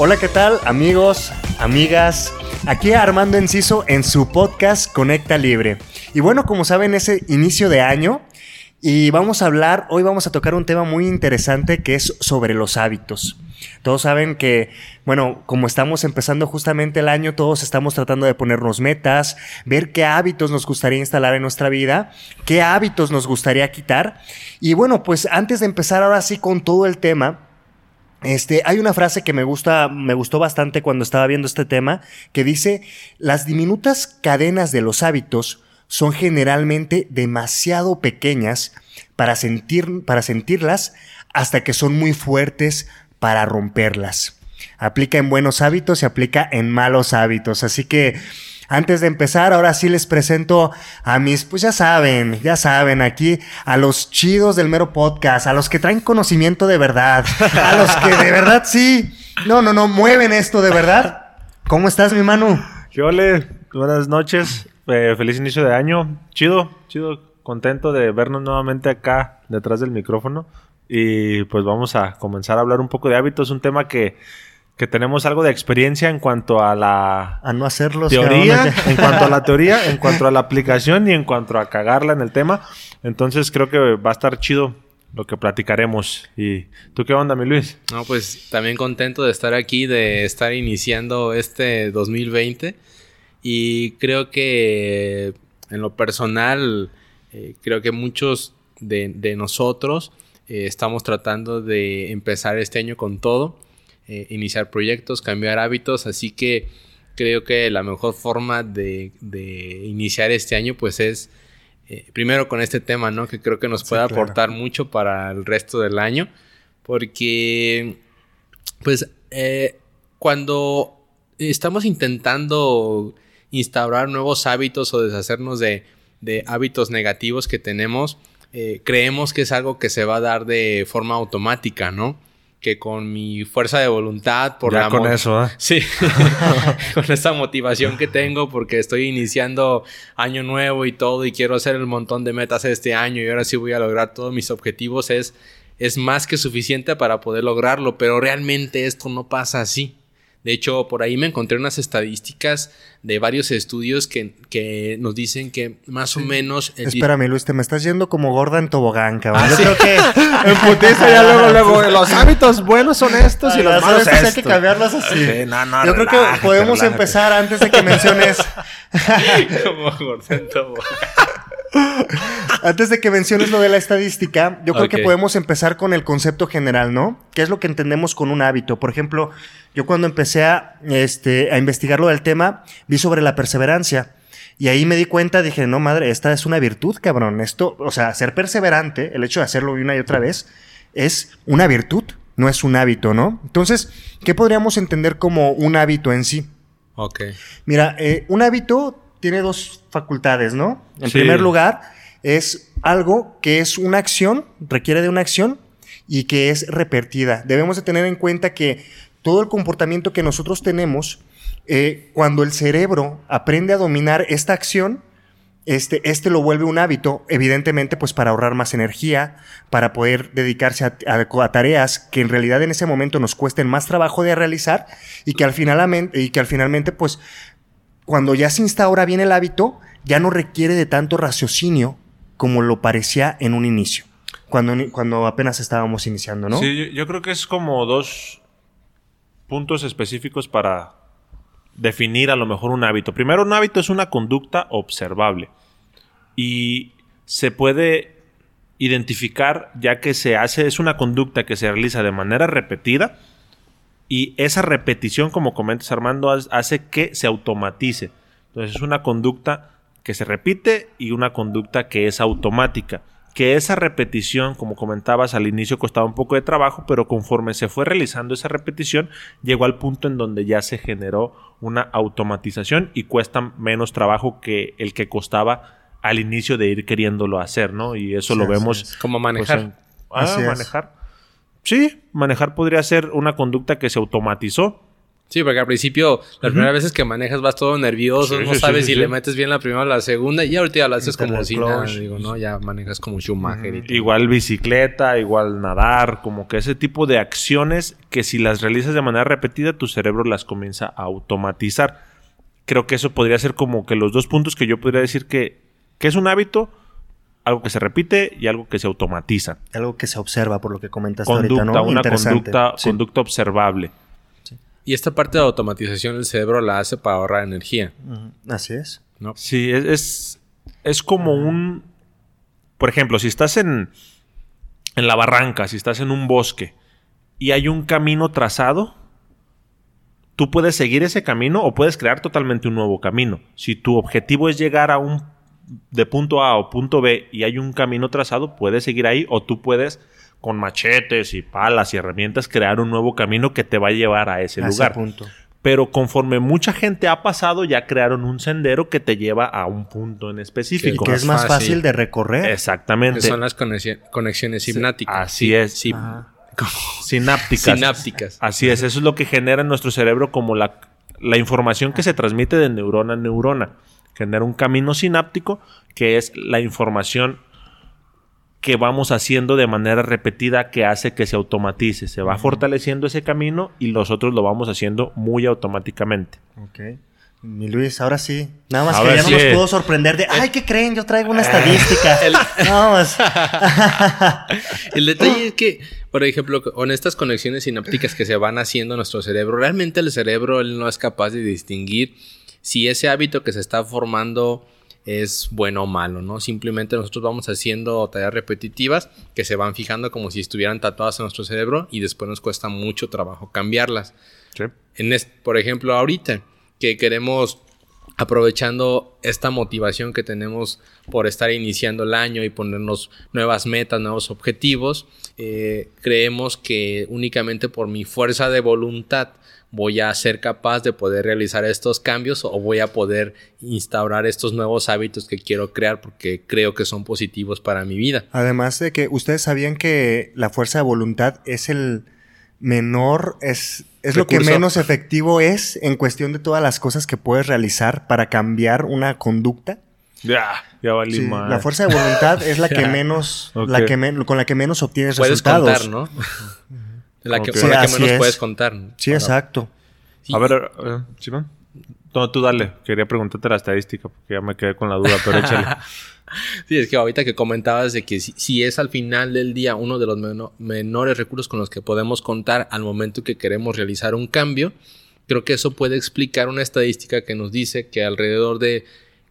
Hola, ¿qué tal amigos, amigas? Aquí Armando Enciso en su podcast Conecta Libre. Y bueno, como saben, ese inicio de año y vamos a hablar, hoy vamos a tocar un tema muy interesante que es sobre los hábitos. Todos saben que, bueno, como estamos empezando justamente el año, todos estamos tratando de ponernos metas, ver qué hábitos nos gustaría instalar en nuestra vida, qué hábitos nos gustaría quitar. Y bueno, pues antes de empezar ahora sí con todo el tema, este, hay una frase que me gusta, me gustó bastante cuando estaba viendo este tema, que dice, las diminutas cadenas de los hábitos son generalmente demasiado pequeñas para, sentir, para sentirlas hasta que son muy fuertes para romperlas. Aplica en buenos hábitos y aplica en malos hábitos. Así que antes de empezar, ahora sí les presento a mis, pues ya saben, ya saben, aquí a los chidos del mero podcast, a los que traen conocimiento de verdad, a los que de verdad sí, no, no, no, mueven esto de verdad. ¿Cómo estás, mi mano? ¿Qué ole? Buenas noches, eh, feliz inicio de año. Chido, chido, contento de vernos nuevamente acá detrás del micrófono. Y pues vamos a comenzar a hablar un poco de hábitos, un tema que que tenemos algo de experiencia en cuanto a la a no hacerlo teoría, en cuanto a la teoría, en cuanto a la aplicación y en cuanto a cagarla en el tema. Entonces creo que va a estar chido lo que platicaremos. ¿Y tú qué onda, mi Luis? No, pues también contento de estar aquí, de estar iniciando este 2020 y creo que en lo personal, eh, creo que muchos de, nosotros eh, estamos tratando de empezar este año con todo eh, iniciar proyectos, cambiar hábitos, así que creo que la mejor forma de, iniciar este año pues es eh, primero con este tema, ¿no? Que creo que nos puede aportar mucho para el resto del año, porque pues eh, cuando estamos intentando instaurar nuevos hábitos o deshacernos de, hábitos negativos que tenemos, creemos que es algo que se va a dar de forma automática, ¿no? Que con mi fuerza de voluntad, por ya con eso, ¿eh? Sí, con esa motivación que tengo porque estoy iniciando año nuevo y todo y quiero hacer el montón de metas este año y ahora sí voy a lograr todos mis objetivos es, es más que suficiente para poder lograrlo, pero realmente esto no pasa así. De hecho, por ahí me encontré unas estadísticas de varios estudios que, nos dicen que más o menos... Espérame, Luis, te me estás yendo como gorda en tobogán, cabrón. Ah, Yo creo que en putiza ya luego, luego, los hábitos buenos son estos y los malos estos. hay que cambiarlos así. Yo creo que podemos empezar antes de que menciones... como gorda en tobogán. Antes de que menciones lo de la estadística, yo creo que podemos empezar con el concepto general, ¿no? ¿Qué es lo que entendemos con un hábito? Por ejemplo, yo cuando empecé a, este, a investigar lo del tema, vi sobre la perseverancia. Y ahí me di cuenta, dije, no, madre, esta es una virtud, cabrón. Esto, o sea, ser perseverante, el hecho de hacerlo una y otra vez, es una virtud, no es un hábito, ¿no? Entonces, ¿qué podríamos entender como un hábito en sí? Ok. Mira, eh, un hábito tiene dos facultades, ¿no? En primer lugar, es algo que es una acción, requiere de una acción y que es repetida. Debemos de tener en cuenta que todo el comportamiento que nosotros tenemos, eh, cuando el cerebro aprende a dominar esta acción, este, este lo vuelve un hábito, evidentemente, pues para ahorrar más energía, para poder dedicarse a, a, tareas que en realidad en ese momento nos cuesten más trabajo de realizar y que al, final, y que al finalmente, pues cuando ya se instaura bien el hábito, ya no requiere de tanto raciocinio como lo parecía en un inicio, cuando, cuando apenas estábamos iniciando, ¿no? Sí, yo creo que es como dos puntos específicos para definir a lo mejor un hábito. Primero, un hábito es una conducta observable y se puede identificar ya que se hace, es una conducta que se realiza de manera repetida y esa repetición, como comentas Armando, hace que se automatice. Entonces es una conducta que se repite y una conducta que es automática. Que esa repetición, como comentabas al inicio, costaba un poco de trabajo, pero conforme se fue realizando esa repetición, llegó al punto en donde ya se generó una automatización y cuesta menos trabajo que el que costaba al inicio de ir queriéndolo hacer, ¿no? Y eso lo vemos. Como manejar. Pues, ah, manejar. Sí, manejar podría ser una conducta que se automatizó, Sí, porque al principio, las primeras veces que manejas vas todo nervioso, Sí, no sí, sabes sí, si le metes bien la primera o la segunda, y ahorita ya lo haces como si nada, digo, ¿no? Ya manejas como Schumacher y todo. Igual bicicleta, igual nadar, como que ese tipo de acciones que si las realizas de manera repetida, tu cerebro las comienza a automatizar. Creo que eso podría ser como que los dos puntos que yo podría decir que, que es un hábito, algo que se repite y algo que se automatiza. Algo que se observa por lo que comentaste Conducta, ahorita, ¿no? una conducta, Sí. conducta observable. Y esta parte de automatización el cerebro la hace para ahorrar energía, Así es. ¿no? Sí, es, es, es como un... Por ejemplo, si estás en, en la barranca, si estás en un bosque y hay un camino trazado, tú puedes seguir ese camino o puedes crear totalmente un nuevo camino. Si tu objetivo es llegar a un de punto A o punto B y hay un camino trazado, puedes seguir ahí o tú puedes con machetes y palas y herramientas crear un nuevo camino que te va a llevar a ese A ese lugar. punto. Pero conforme mucha gente ha pasado, ya crearon un sendero que te lleva a un punto en Y específico. que es más fácil. fácil de recorrer. Que Exactamente. son las conexi- conexiones hipnáticas. así es. Ajá. Sinápticas. sinápticas. Así es. Eso es lo que genera en nuestro cerebro como la, la información que se transmite de neurona a neurona. Genera un camino sináptico que es la información que vamos haciendo de manera repetida que hace que se automatice. Se va fortaleciendo ese camino y nosotros lo vamos haciendo muy automáticamente. Ok. Mi Luis, ahora sí. Nada más que ya no nos puedo sorprender de, ay, ¿qué creen? Yo traigo una estadística. Vamos. El detalle es que, por ejemplo, con estas conexiones sinápticas que se van haciendo en nuestro cerebro, realmente el cerebro él no es capaz de distinguir si ese hábito que se está formando es bueno o malo, ¿no? Simplemente nosotros vamos haciendo tareas repetitivas que se van fijando como si estuvieran tatuadas en nuestro cerebro y después nos cuesta mucho trabajo cambiarlas. ¿Sí? En es- por ejemplo, ahorita que queremos, aprovechando esta motivación que tenemos por estar iniciando el año y ponernos nuevas metas, nuevos objetivos, eh, creemos que únicamente por mi fuerza de voluntad voy a ser capaz de poder realizar estos cambios o voy a poder instaurar estos nuevos hábitos que quiero crear porque creo que son positivos para mi vida. Además de que ustedes sabían que la fuerza de voluntad es el menor, es, es lo que menos efectivo es en cuestión de todas las cosas que puedes realizar para cambiar una conducta. Ya, ya valí Sí, madre. la fuerza de voluntad es la que menos, Ok. la que men- con la que menos obtienes Puedes resultados. contar, ¿no? La que, Ok. con la Sí, que menos es. puedes contar. Sí, exacto. Sí. A ver, Simón. No, tú dale. Quería preguntarte la estadística porque ya me quedé con la duda, pero échale. Sí, es que ahorita que comentabas de que si, si es al final del día uno de los meno- menores recursos con los que podemos contar al momento que queremos realizar un cambio, creo que eso puede explicar una estadística que nos dice que alrededor de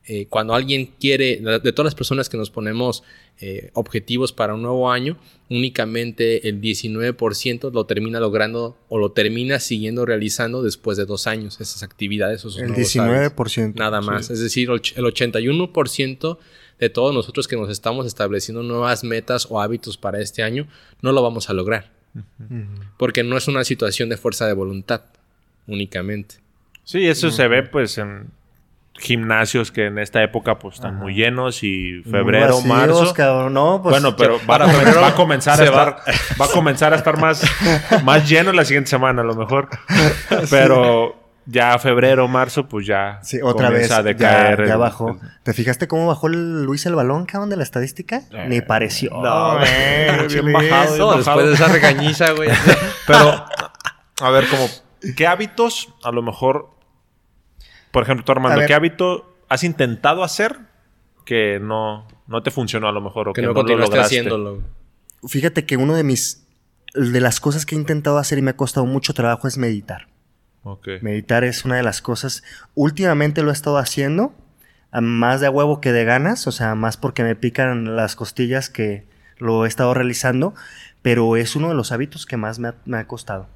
eh, cuando alguien quiere, de todas las personas que nos ponemos eh, objetivos para un nuevo año, únicamente el 19% lo termina logrando o lo termina siguiendo realizando después de dos años, esas actividades. Esos El nuevos hábitos. 19%. Nada sí. más. Es decir, el 81% de todos nosotros que nos estamos estableciendo nuevas metas o hábitos para este año, no lo vamos a lograr. Porque no es una situación de fuerza de voluntad únicamente. Sí, eso se ve pues en gimnasios que en esta época pues están muy llenos y febrero, vacíos, marzo. cabrón. No, pues, bueno, pero va, a- febrero va a comenzar a va. estar va a comenzar a estar más más lleno la siguiente semana a lo mejor. Pero ya febrero, marzo pues ya Sí, otra vez. a Ya, decaer ya el- bajó. ¿Te fijaste cómo bajó el Luis el balón, cabrón, de la estadística? Eh, Ni pareció. no, güey, bien bajado, bien No, bajado. después de esa regañiza, güey. Pero, a ver, como, ¿qué hábitos a lo mejor, por ejemplo, tú Armando, qué hábito has intentado hacer que no, no te funcionó a lo mejor o que que, no no, lo lograste? haciéndolo. Fíjate que uno de mis. De las cosas que he intentado hacer y me ha costado mucho trabajo es meditar. Meditar es una de las cosas. Últimamente lo he estado haciendo. a Más de a huevo que de ganas. O sea, más porque me pican las costillas que lo he estado realizando. Pero es uno de los hábitos que más me ha, me ha costado.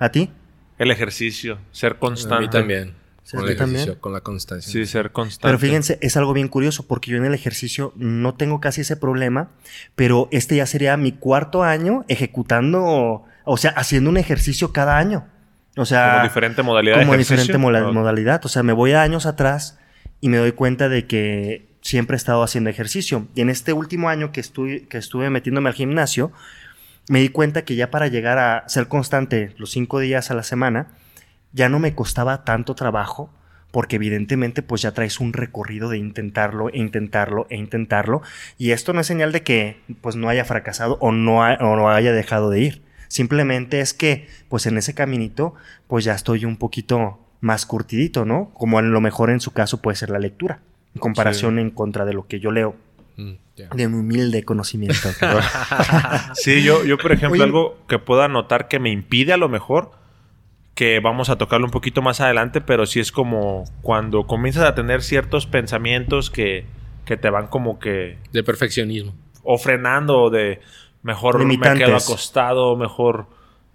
¿A ti? El ejercicio, ser constante. A mí también. Sí, con con la constancia. Sí, ser constante. Pero fíjense, es algo bien curioso porque yo en el ejercicio no tengo casi ese problema, pero este ya sería mi cuarto año ejecutando, o sea, haciendo un ejercicio cada año. O sea, Como diferente modalidad como de ejercicio. diferente modalidad. O sea, me voy a años atrás y me doy cuenta de que siempre he estado haciendo ejercicio. Y en este último año que estuve, que estuve metiéndome al gimnasio, me di cuenta que ya para llegar a ser constante los cinco días a la semana, ya no me costaba tanto trabajo porque evidentemente pues ya traes un recorrido de intentarlo e intentarlo e intentarlo y esto no es señal de que pues no haya fracasado o no, o no haya dejado de ir. Simplemente es que pues en ese caminito pues ya estoy un poquito más curtidito, ¿no? Como a lo mejor en su caso puede ser la lectura, en comparación en contra de lo que yo leo. Mm, de mi humilde conocimiento. sí, yo, yo por ejemplo, algo que pueda notar que me impide a lo mejor, que vamos a tocarlo un poquito más adelante, pero sí es como cuando comienzas a tener ciertos pensamientos que, que te van como que... De perfeccionismo. O frenando, de mejor me quedo acostado, mejor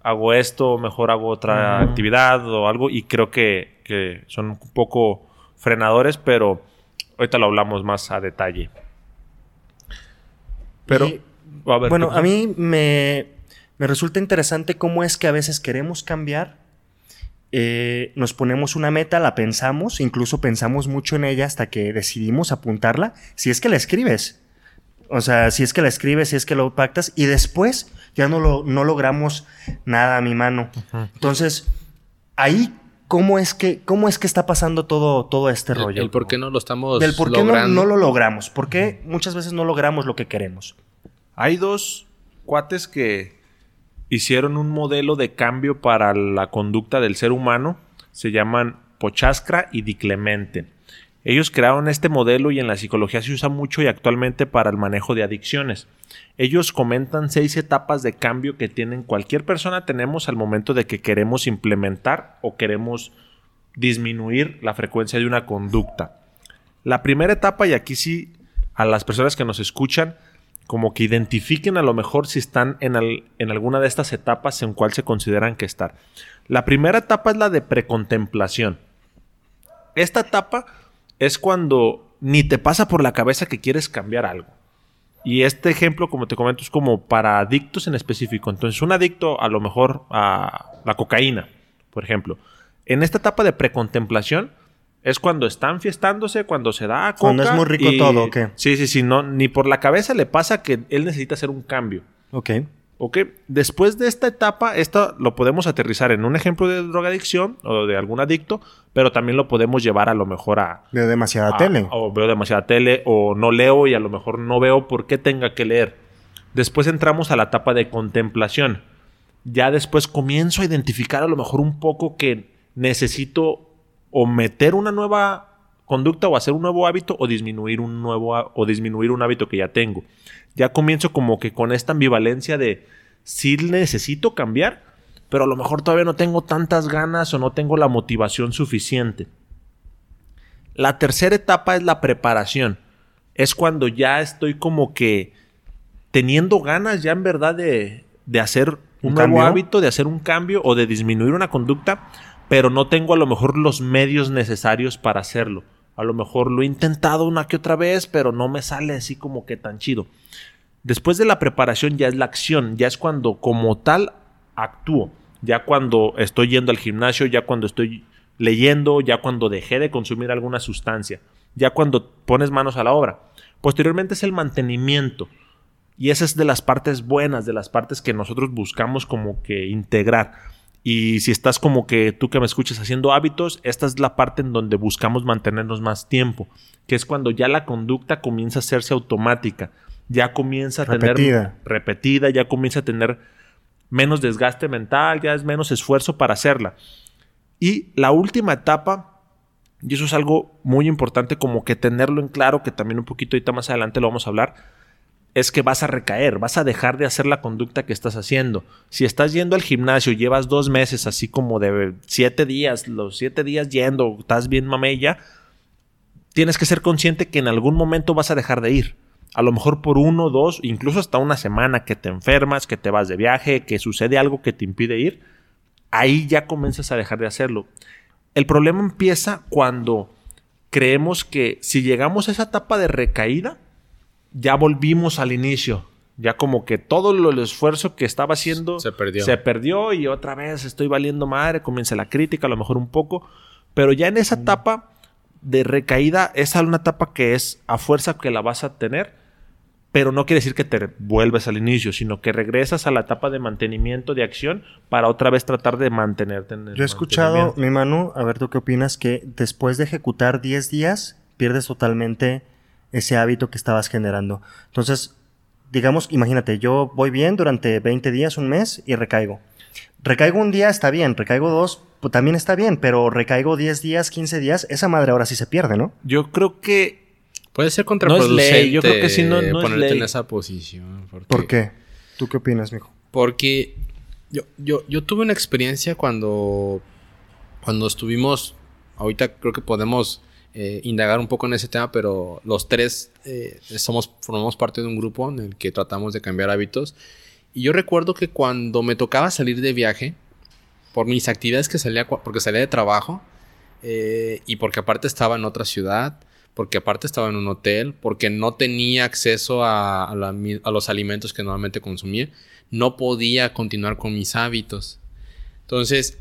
hago esto, mejor hago otra actividad o algo, y creo que, que son un poco frenadores, pero ahorita lo hablamos más a detalle. Pero, bueno, a mí me, resulta interesante cómo es que a veces queremos cambiar, eh, nos ponemos una meta, la pensamos, incluso pensamos mucho en ella hasta que decidimos apuntarla, si es que la escribes. O sea, si es que la escribes, si es que lo pactas, y después ya no, lo, no logramos nada a mi mano. Entonces, ahí cómo es que, cómo es que está pasando todo, todo este rollo. El por qué no lo estamos Del por qué no, no, lo logramos. ¿Por qué muchas veces no logramos lo que queremos? Hay dos cuates que hicieron un modelo de cambio para la conducta del ser humano. Se llaman Pochaskra y Di Clemente. Ellos crearon este modelo y en la psicología se usa mucho y actualmente para el manejo de adicciones. Ellos comentan seis etapas de cambio que tienen cualquier persona tenemos al momento de que queremos implementar o queremos disminuir la frecuencia de una conducta. La primera etapa, y aquí sí a las personas que nos escuchan, como que identifiquen a lo mejor si están en, en alguna de estas etapas en cuál se consideran que estar. La primera etapa es la de precontemplación. Esta etapa es cuando ni te pasa por la cabeza que quieres cambiar algo. Y este ejemplo, como te comento, es como para adictos en específico. Entonces, un adicto a lo mejor a la cocaína, por ejemplo. En esta etapa de precontemplación es cuando están fiestándose, cuando se da coca. Cuando es muy rico todo, ¿o qué? Sí, sí, sí. No, ni por la cabeza le pasa que él necesita hacer un cambio. Ok. Ok, después de esta etapa, esto lo podemos aterrizar en un ejemplo de drogadicción o de algún adicto, pero también lo podemos llevar a lo mejor a... Veo demasiada tele. O veo demasiada tele, o no leo y a lo mejor no veo por qué tenga que leer. Después entramos a la etapa de contemplación. Ya después comienzo a identificar a lo mejor un poco que necesito o meter una nueva conducta o hacer un nuevo hábito o disminuir un nuevo o disminuir un hábito que ya tengo. Ya comienzo como que con esta ambivalencia de si necesito cambiar, pero a lo mejor todavía no tengo tantas ganas o no tengo la motivación suficiente. La tercera etapa es la preparación. Es cuando ya estoy como que teniendo ganas ya en verdad de, de hacer un, nuevo hábito, de hacer un cambio o de disminuir una conducta, pero no tengo a lo mejor los medios necesarios para hacerlo. A lo mejor lo he intentado una que otra vez, pero no me sale así como que tan chido. Después de la preparación ya es la acción, ya es cuando como tal actúo. Ya cuando estoy yendo al gimnasio, ya cuando estoy leyendo, ya cuando dejé de consumir alguna sustancia, ya cuando pones manos a la obra. Posteriormente es el mantenimiento. Y esa es de las partes buenas, de las partes que nosotros buscamos como que integrar. Y si estás como que tú que me escuches haciendo hábitos, esta es la parte en donde buscamos mantenernos más tiempo, que es cuando ya la conducta comienza a hacerse automática, ya comienza a tener repetida, ya comienza a tener menos desgaste mental, ya es menos esfuerzo para hacerla. Y la última etapa, y eso es algo muy importante como que tenerlo en claro, que también un poquito ahorita más adelante lo vamos a hablar, es que vas a recaer, vas a dejar de hacer la conducta que estás haciendo. Si estás yendo al gimnasio, llevas dos meses así como de siete días, los siete días yendo, estás bien mamella, tienes que ser consciente que en algún momento vas a dejar de ir. A lo mejor por uno, dos, incluso hasta una semana que te enfermas, que te vas de viaje, que sucede algo que te impide ir, ahí ya comienzas a dejar de hacerlo. El problema empieza cuando creemos que si llegamos a esa etapa de recaída, ya volvimos al inicio. Ya como que todo el esfuerzo que estaba haciendo se perdió. se perdió y otra vez estoy valiendo madre, comienza la crítica, a lo mejor un poco, pero ya en esa etapa de recaída, esa es una etapa que es a fuerza que la vas a tener, pero no quiere decir que te vuelves al inicio, sino que regresas a la etapa de mantenimiento, de acción, para otra vez tratar de mantenerte en el Yo he escuchado, mi Manu, a ver tú qué opinas, que después de ejecutar 10 días, pierdes totalmente ese hábito que estabas generando. Entonces, digamos, imagínate, yo voy bien durante 20 días, un mes, y recaigo. Recaigo un día, está bien, recaigo dos, pues también está bien, pero recaigo 10 días, 15 días, esa madre ahora sí se pierde, ¿no? Yo creo que Puede ser No es contraproducente ley, yo creo que sí, no- no es ponerte ley. en esa posición. Porque, ¿Por qué? ¿Tú qué opinas, mijo? Porque yo, yo, yo tuve una experiencia cuando, cuando estuvimos, ahorita creo que podemos eh, indagar un poco en ese tema, pero los tres eh, somos, formamos parte de un grupo en el que tratamos de cambiar hábitos. Y yo recuerdo que cuando me tocaba salir de viaje, por mis actividades que salía, porque salía de trabajo, eh, y porque aparte estaba en otra ciudad, porque aparte estaba en un hotel, porque no tenía acceso a los alimentos que normalmente consumía, no podía continuar con mis hábitos. Entonces,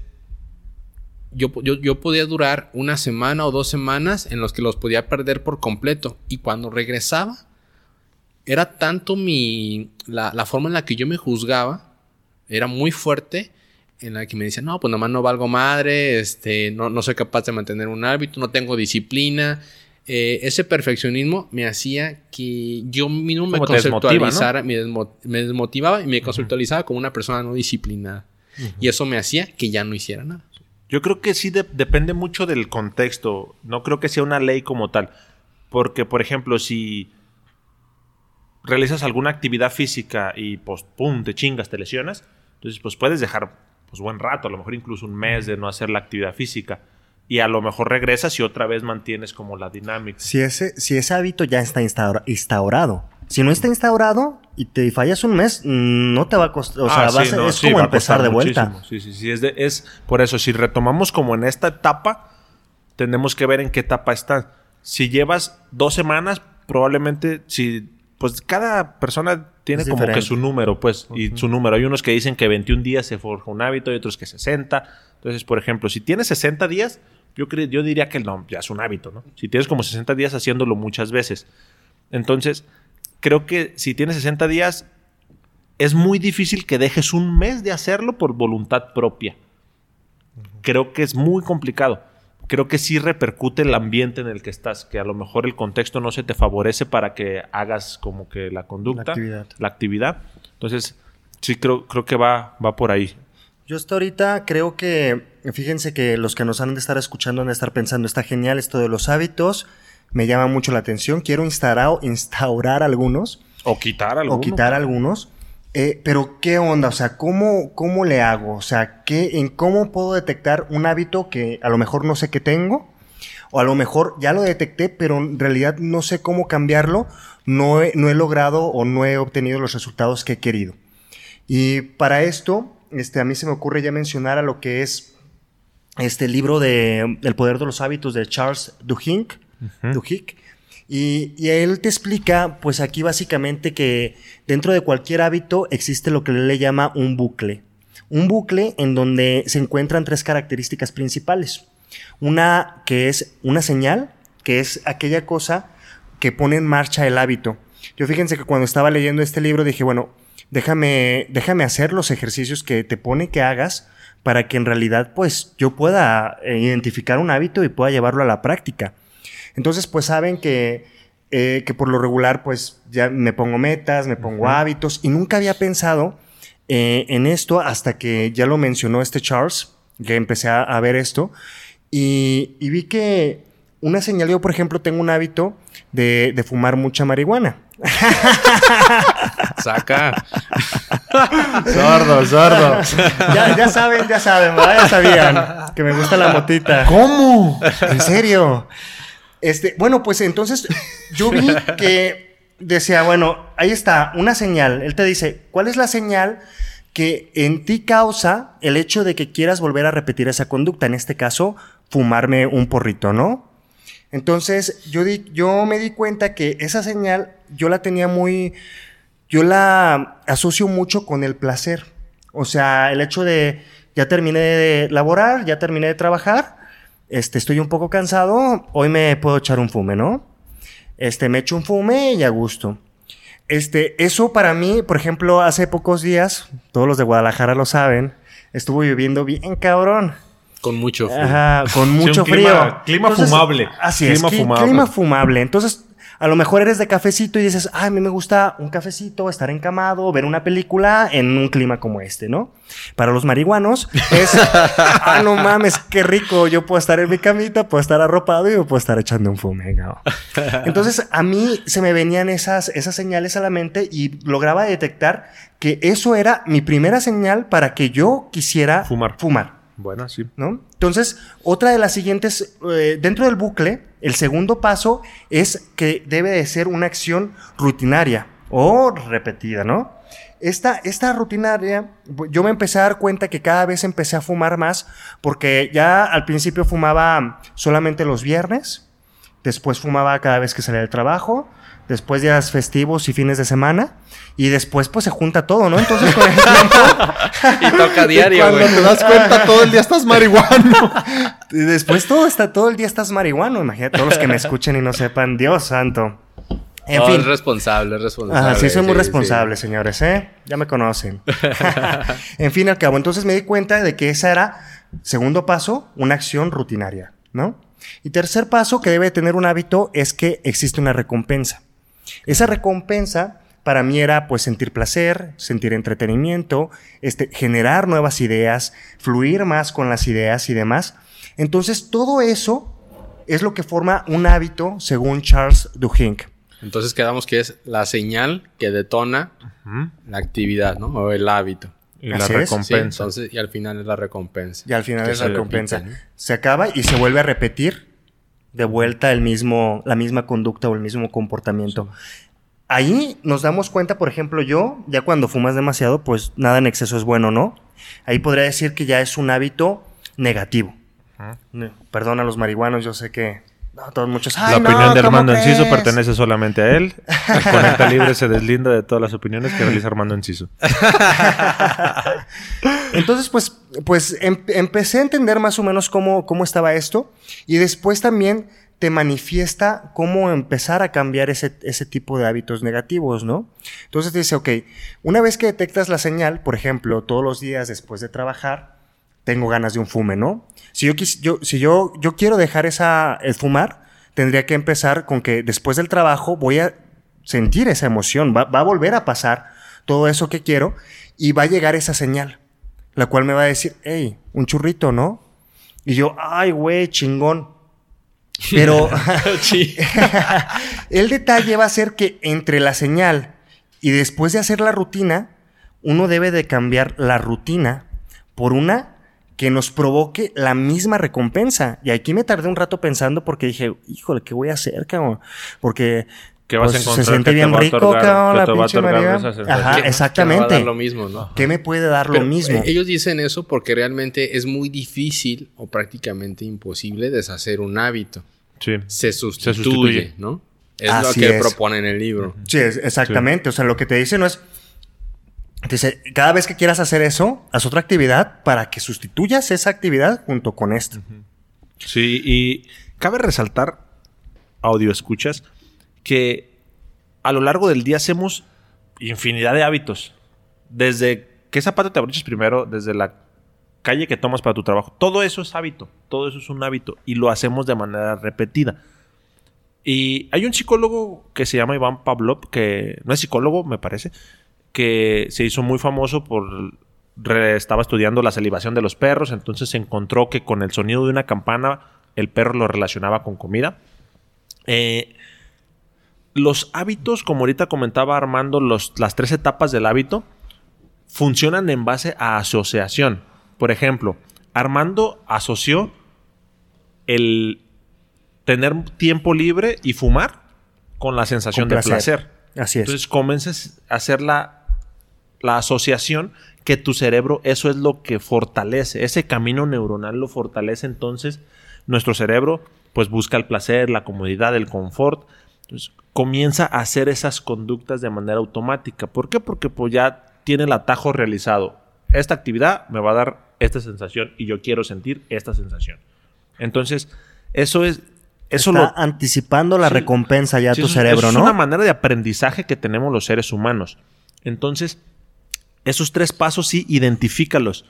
yo, yo, yo podía durar una semana o dos semanas en los que los podía perder por completo. Y cuando regresaba, era tanto mi. La, la forma en la que yo me juzgaba, era muy fuerte. En la que me decían, no, pues nomás no valgo madre, este, no, no soy capaz de mantener un hábito, no tengo disciplina. Eh, ese perfeccionismo me hacía que yo mismo me conceptualizara, me, desmo- me desmotivaba y me conceptualizaba como una persona no disciplinada. Y eso me hacía que ya no hiciera nada. Yo creo que sí de- depende mucho del contexto. No creo que sea una ley como tal. Porque, por ejemplo, si realizas alguna actividad física y pues pum, te chingas, te lesionas, entonces pues puedes dejar pues buen rato, a lo mejor incluso un mes de no hacer la actividad física. Y a lo mejor regresas y otra vez mantienes como la dinámica. Si ese, si ese hábito ya está instaura- instaurado. Si no está instaurado y te fallas un mes, no te va a costar. O sea, Ah, vas- sí, no, es sí, como empezar de vuelta. muchísimo. Sí, sí, sí. Es, de- es por eso, si retomamos como en esta etapa, tenemos que ver en qué etapa está. Si llevas dos semanas, probablemente, si, pues cada persona tiene Es como que diferente. su número, pues, y su número. Hay unos que dicen que 21 días se forja un hábito y otros que 60. Entonces, por ejemplo, si tienes 60 días, yo, yo diría que no, ya es un hábito, ¿no? Si tienes como 60 días haciéndolo muchas veces. Entonces, creo que si tienes 60 días, es muy difícil que dejes un mes de hacerlo por voluntad propia. Creo que es muy complicado. Creo que sí repercute el ambiente en el que estás, que a lo mejor el contexto no se te favorece para que hagas como que la conducta, La actividad. la actividad. Entonces, sí creo, creo que va, va por ahí. Yo hasta ahorita creo que, fíjense que los que nos han de estar escuchando han de estar pensando, está genial esto de los hábitos, me llama mucho la atención, quiero instaurar, instaurar algunos O quitar algo. o quitar algunos, eh, pero ¿qué onda? O sea, ¿cómo, ¿cómo le hago? O sea, ¿qué, ¿en cómo puedo detectar un hábito que a lo mejor no sé que tengo? O a lo mejor ya lo detecté, pero en realidad no sé cómo cambiarlo, no he, no he logrado o no he obtenido los resultados que he querido. Y para esto, este, a mí se me ocurre ya mencionar a lo que es este libro de El poder de los hábitos de Charles Duhigg. Y, y él te explica, pues aquí básicamente que dentro de cualquier hábito existe lo que él le llama un bucle. Un bucle en donde se encuentran tres características principales. Una que es una señal, que es aquella cosa que pone en marcha el hábito. Yo fíjense que cuando estaba leyendo este libro dije, bueno, déjame, déjame hacer los ejercicios que te pone que hagas para que en realidad pues yo pueda eh, identificar un hábito y pueda llevarlo a la práctica. Entonces pues saben que, eh, que por lo regular pues ya me pongo metas, me pongo hábitos y nunca había pensado eh, en esto hasta que ya lo mencionó este Charles, que empecé a, a ver esto y, y vi que una señal, yo por ejemplo tengo un hábito de, de fumar mucha marihuana. Saca. Sordo, sordo. ya, ya saben, ya saben, ¿verdad? Ya sabían que me gusta la motita. ¿Cómo? ¿En serio? Este, bueno, pues entonces yo vi que decía, bueno, ahí está, una señal. Él te dice, ¿cuál es la señal que en ti causa el hecho de que quieras volver a repetir esa conducta? En este caso, fumarme un porrito, ¿no? Entonces, yo, di, yo me di cuenta que esa señal yo la tenía muy, yo la asocio mucho con el placer. O sea, el hecho de, ya terminé de laborar, ya terminé de trabajar, este, estoy un poco cansado, hoy me puedo echar un fume, ¿no? Este, me echo un fume y a gusto. Este, eso para mí, por ejemplo, hace pocos días, todos los de Guadalajara lo saben, estuvo lloviendo bien cabrón. Con mucho frío. Ajá, con Sí, mucho clima- frío. clima fumable. Así Clima es, fumable. clima fumable. Entonces, a lo mejor eres de cafecito y dices, ay, a mí me gusta un cafecito, estar encamado, ver una película en un clima como este, ¿no? Para los marihuanos es, ah, no mames, qué rico, yo puedo estar en mi camita, puedo estar arropado y me puedo estar echando un fume, ¿no? Entonces, a mí se me venían esas, esas señales a la mente y lograba detectar que eso era mi primera señal para que yo quisiera Fumar. fumar. Bueno, sí. ¿no? Entonces, otra de las siguientes, eh, dentro del bucle, el segundo paso es que debe de ser una acción rutinaria o repetida, ¿no? Esta, esta rutinaria, yo me empecé a dar cuenta que cada vez empecé a fumar más porque ya al principio fumaba solamente los viernes, después fumaba cada vez que salía del trabajo, después días festivos y fines de semana, y después pues se junta todo, ¿no? Entonces con el tiempo... Y toca diario, Cuando güey. te das cuenta, todo el día estás marihuano. Y después todo está, todo el día estás marihuano. Imagínate todos los que me escuchen y no sepan, Dios santo. En No, fin. es responsable, es responsable. Ajá, sí, soy muy sí, responsable, señores, ¿eh? Ya me conocen. en fin, al cabo, entonces me di cuenta de que esa era, segundo paso, una acción rutinaria, ¿no? Y tercer paso que debe tener un hábito es que existe una recompensa. Esa recompensa para mí era pues sentir placer, sentir entretenimiento, este, generar nuevas ideas, fluir más con las ideas y demás. Entonces todo eso es lo que forma un hábito según Charles Duhigg. Entonces quedamos que es la señal que detona la actividad, ¿no? O el hábito. Y la Sí, recompensa. entonces, y al final es la recompensa. Y al final Que es la recompensa. repite, ¿no? Se acaba y se vuelve a repetir de vuelta el mismo, la misma conducta o el mismo comportamiento. Ahí nos damos cuenta, por ejemplo, yo, ya cuando fumas demasiado, pues nada en exceso es bueno, ¿no? Ahí podría decir que ya es un hábito negativo. Ne- Perdón a los marihuanos, yo sé que no, todos muchos. La "Ay, no, opinión de ¿cómo Armando Enciso crees?". pertenece solamente a él. El Conecta Libre se deslinda de todas las opiniones que realiza Armando Enciso. Entonces, pues, pues em- empecé a entender más o menos cómo, cómo estaba esto y después también te manifiesta cómo empezar a cambiar ese, ese tipo de hábitos negativos, ¿no? Entonces te dice, ok, una vez que detectas la señal, por ejemplo, todos los días después de trabajar, tengo ganas de un fume, ¿no? Si yo, quis- yo, si yo, yo quiero dejar esa, el fumar, tendría que empezar con que después del trabajo voy a sentir esa emoción, va, va a volver a pasar todo eso que quiero y va a llegar esa señal, la cual me va a decir, hey, un churrito, ¿no? Y yo, ay, güey, chingón. Pero el detalle va a ser que entre la señal y después de hacer la rutina, uno debe de cambiar la rutina por una que nos provoque la misma recompensa. Y aquí me tardé un rato pensando porque dije, híjole, ¿qué voy a hacer, cabrón? Porque ¿Qué vas a pues, encontrar se siente que te bien va a rico, otorgar- cabrón, que la te va a pinche María. Ajá, Que- que va a exactamente. dar lo mismo, ¿no? ¿Qué me puede dar Pero, lo mismo? eh, ellos dicen eso porque realmente es muy difícil o prácticamente imposible deshacer un hábito. Sí. Se sustituye, sustituye. ¿no? Es Así lo que es. propone en el libro. Sí, es- exactamente. O sea, lo que te dice no es. Dice, cada vez que quieras hacer eso, haz otra actividad para que sustituyas esa actividad junto con esta. Sí, y cabe resaltar, audio escuchas, que a lo largo del día hacemos infinidad de hábitos. Desde qué zapato te abroches primero, desde la calle que tomas para tu trabajo. Todo eso es hábito, todo eso es un hábito y lo hacemos de manera repetida. Y hay un psicólogo que se llama Iván Pavlov, que no es psicólogo, me parece, que se hizo muy famoso por... re- estaba estudiando la salivación de los perros, entonces se encontró que con el sonido de una campana el perro lo relacionaba con comida. Eh, los hábitos, como ahorita comentaba Armando, los, las tres etapas del hábito funcionan en base a asociación. Por ejemplo, Armando asoció el tener tiempo libre y fumar con la sensación Con de placer. Así es. Entonces comienzas a hacer la, la asociación que tu cerebro, eso es lo que fortalece, ese camino neuronal lo fortalece, entonces nuestro cerebro pues busca el placer, la comodidad, el confort. Entonces comienza a hacer esas conductas de manera automática. ¿Por qué? Porque pues ya tiene el atajo realizado. Esta actividad me va a dar esta sensación y yo quiero sentir esta sensación. Entonces, eso es Eso Está lo, anticipando la Sí. recompensa ya a Sí, tu cerebro, ¿no? Es una manera de aprendizaje que tenemos los seres humanos. Entonces, esos tres pasos sí, identifícalos.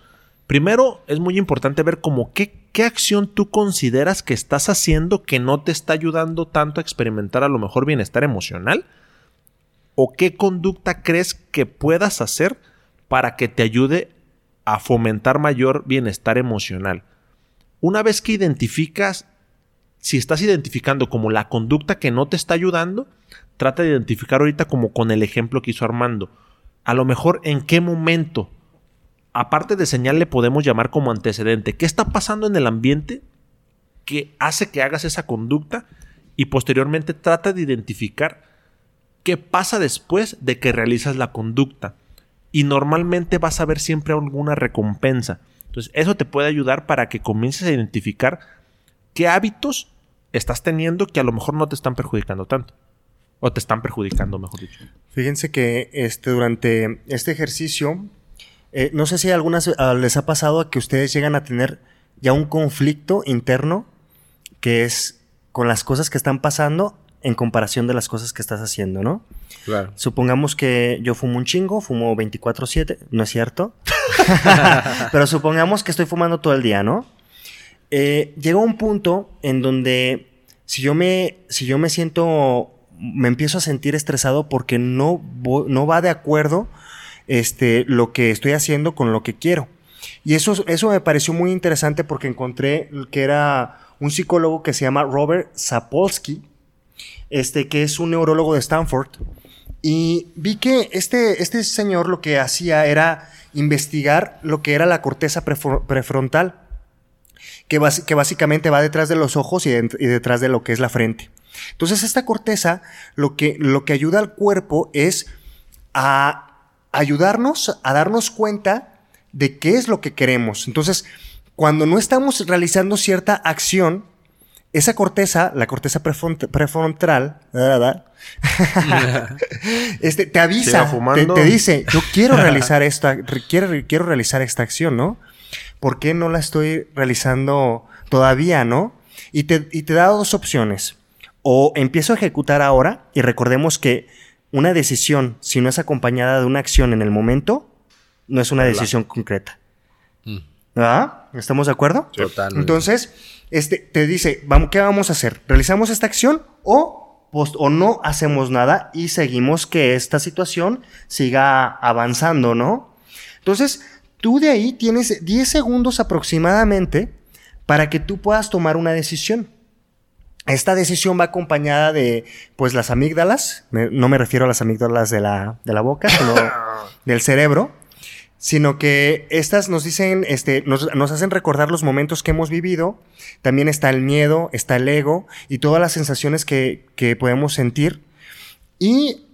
Primero, es muy importante ver como qué, qué acción tú consideras que estás haciendo que no te está ayudando tanto a experimentar a lo mejor bienestar emocional. O qué conducta crees que puedas hacer para que te ayude a fomentar mayor bienestar emocional. Una vez que identificas si estás identificando como la conducta que no te está ayudando, trata de identificar ahorita como con el ejemplo que hizo Armando. A lo mejor en qué momento, aparte de señal, le podemos llamar como antecedente. ¿Qué está pasando en el ambiente que hace que hagas esa conducta? Y posteriormente trata de identificar qué pasa después de que realizas la conducta. Y normalmente vas a ver siempre alguna recompensa. Entonces, eso te puede ayudar para que comiences a identificar qué hábitos estás teniendo que a lo mejor no te están perjudicando tanto. O te están perjudicando, mejor dicho. Fíjense que este, durante este ejercicio, eh, no sé si a algunas ah, les ha pasado que ustedes llegan a tener ya un conflicto interno que es con las cosas que están pasando en comparación de las cosas que estás haciendo, ¿no? Claro. Supongamos que yo fumo un chingo, fumo 24/7, no es cierto. Pero supongamos que estoy fumando todo el día, ¿no? Eh, llega un punto en donde si yo me, si yo me siento, me empiezo a sentir estresado porque no, no va de acuerdo este, lo que estoy haciendo con lo que quiero. Y eso, eso me pareció muy interesante porque encontré que era un psicólogo que se llama Robert Sapolsky, este, que es un neurólogo de Stanford. Y vi que este, este señor lo que hacía era investigar lo que era la corteza prefro- prefrontal, que, básicamente va detrás de los ojos y detrás de lo que es la frente. Entonces esta corteza lo que, lo que ayuda al cuerpo es a ayudarnos a darnos cuenta de qué es lo que queremos. Entonces, cuando no estamos realizando cierta acción, esa corteza, la corteza prefront- prefrontal, ¿verdad? este, te avisa, te, te dice, yo quiero realizar esta, quiero, quiero realizar esta acción, ¿no? ¿Por qué no la estoy realizando todavía, no? Y te, y te da dos opciones. O empiezo a ejecutar ahora, y recordemos que una decisión, si no es acompañada de una acción en el momento, no es una decisión concreta. Mm. ¿Verdad? ¿Estamos de acuerdo? Totalmente. Entonces, este, te dice, vamos, ¿qué vamos a hacer? ¿Realizamos esta acción o, post- o no hacemos nada y seguimos que esta situación siga avanzando, ¿no? Entonces, tú de ahí tienes 10 segundos aproximadamente para que tú puedas tomar una decisión. Esta decisión va acompañada de, pues, las amígdalas. Me- no me refiero a las amígdalas de la, de la boca, sino del cerebro. Sino que estas nos dicen, este, nos, nos hacen recordar los momentos que hemos vivido. También está el miedo, está el ego y todas las sensaciones que, que podemos sentir. Y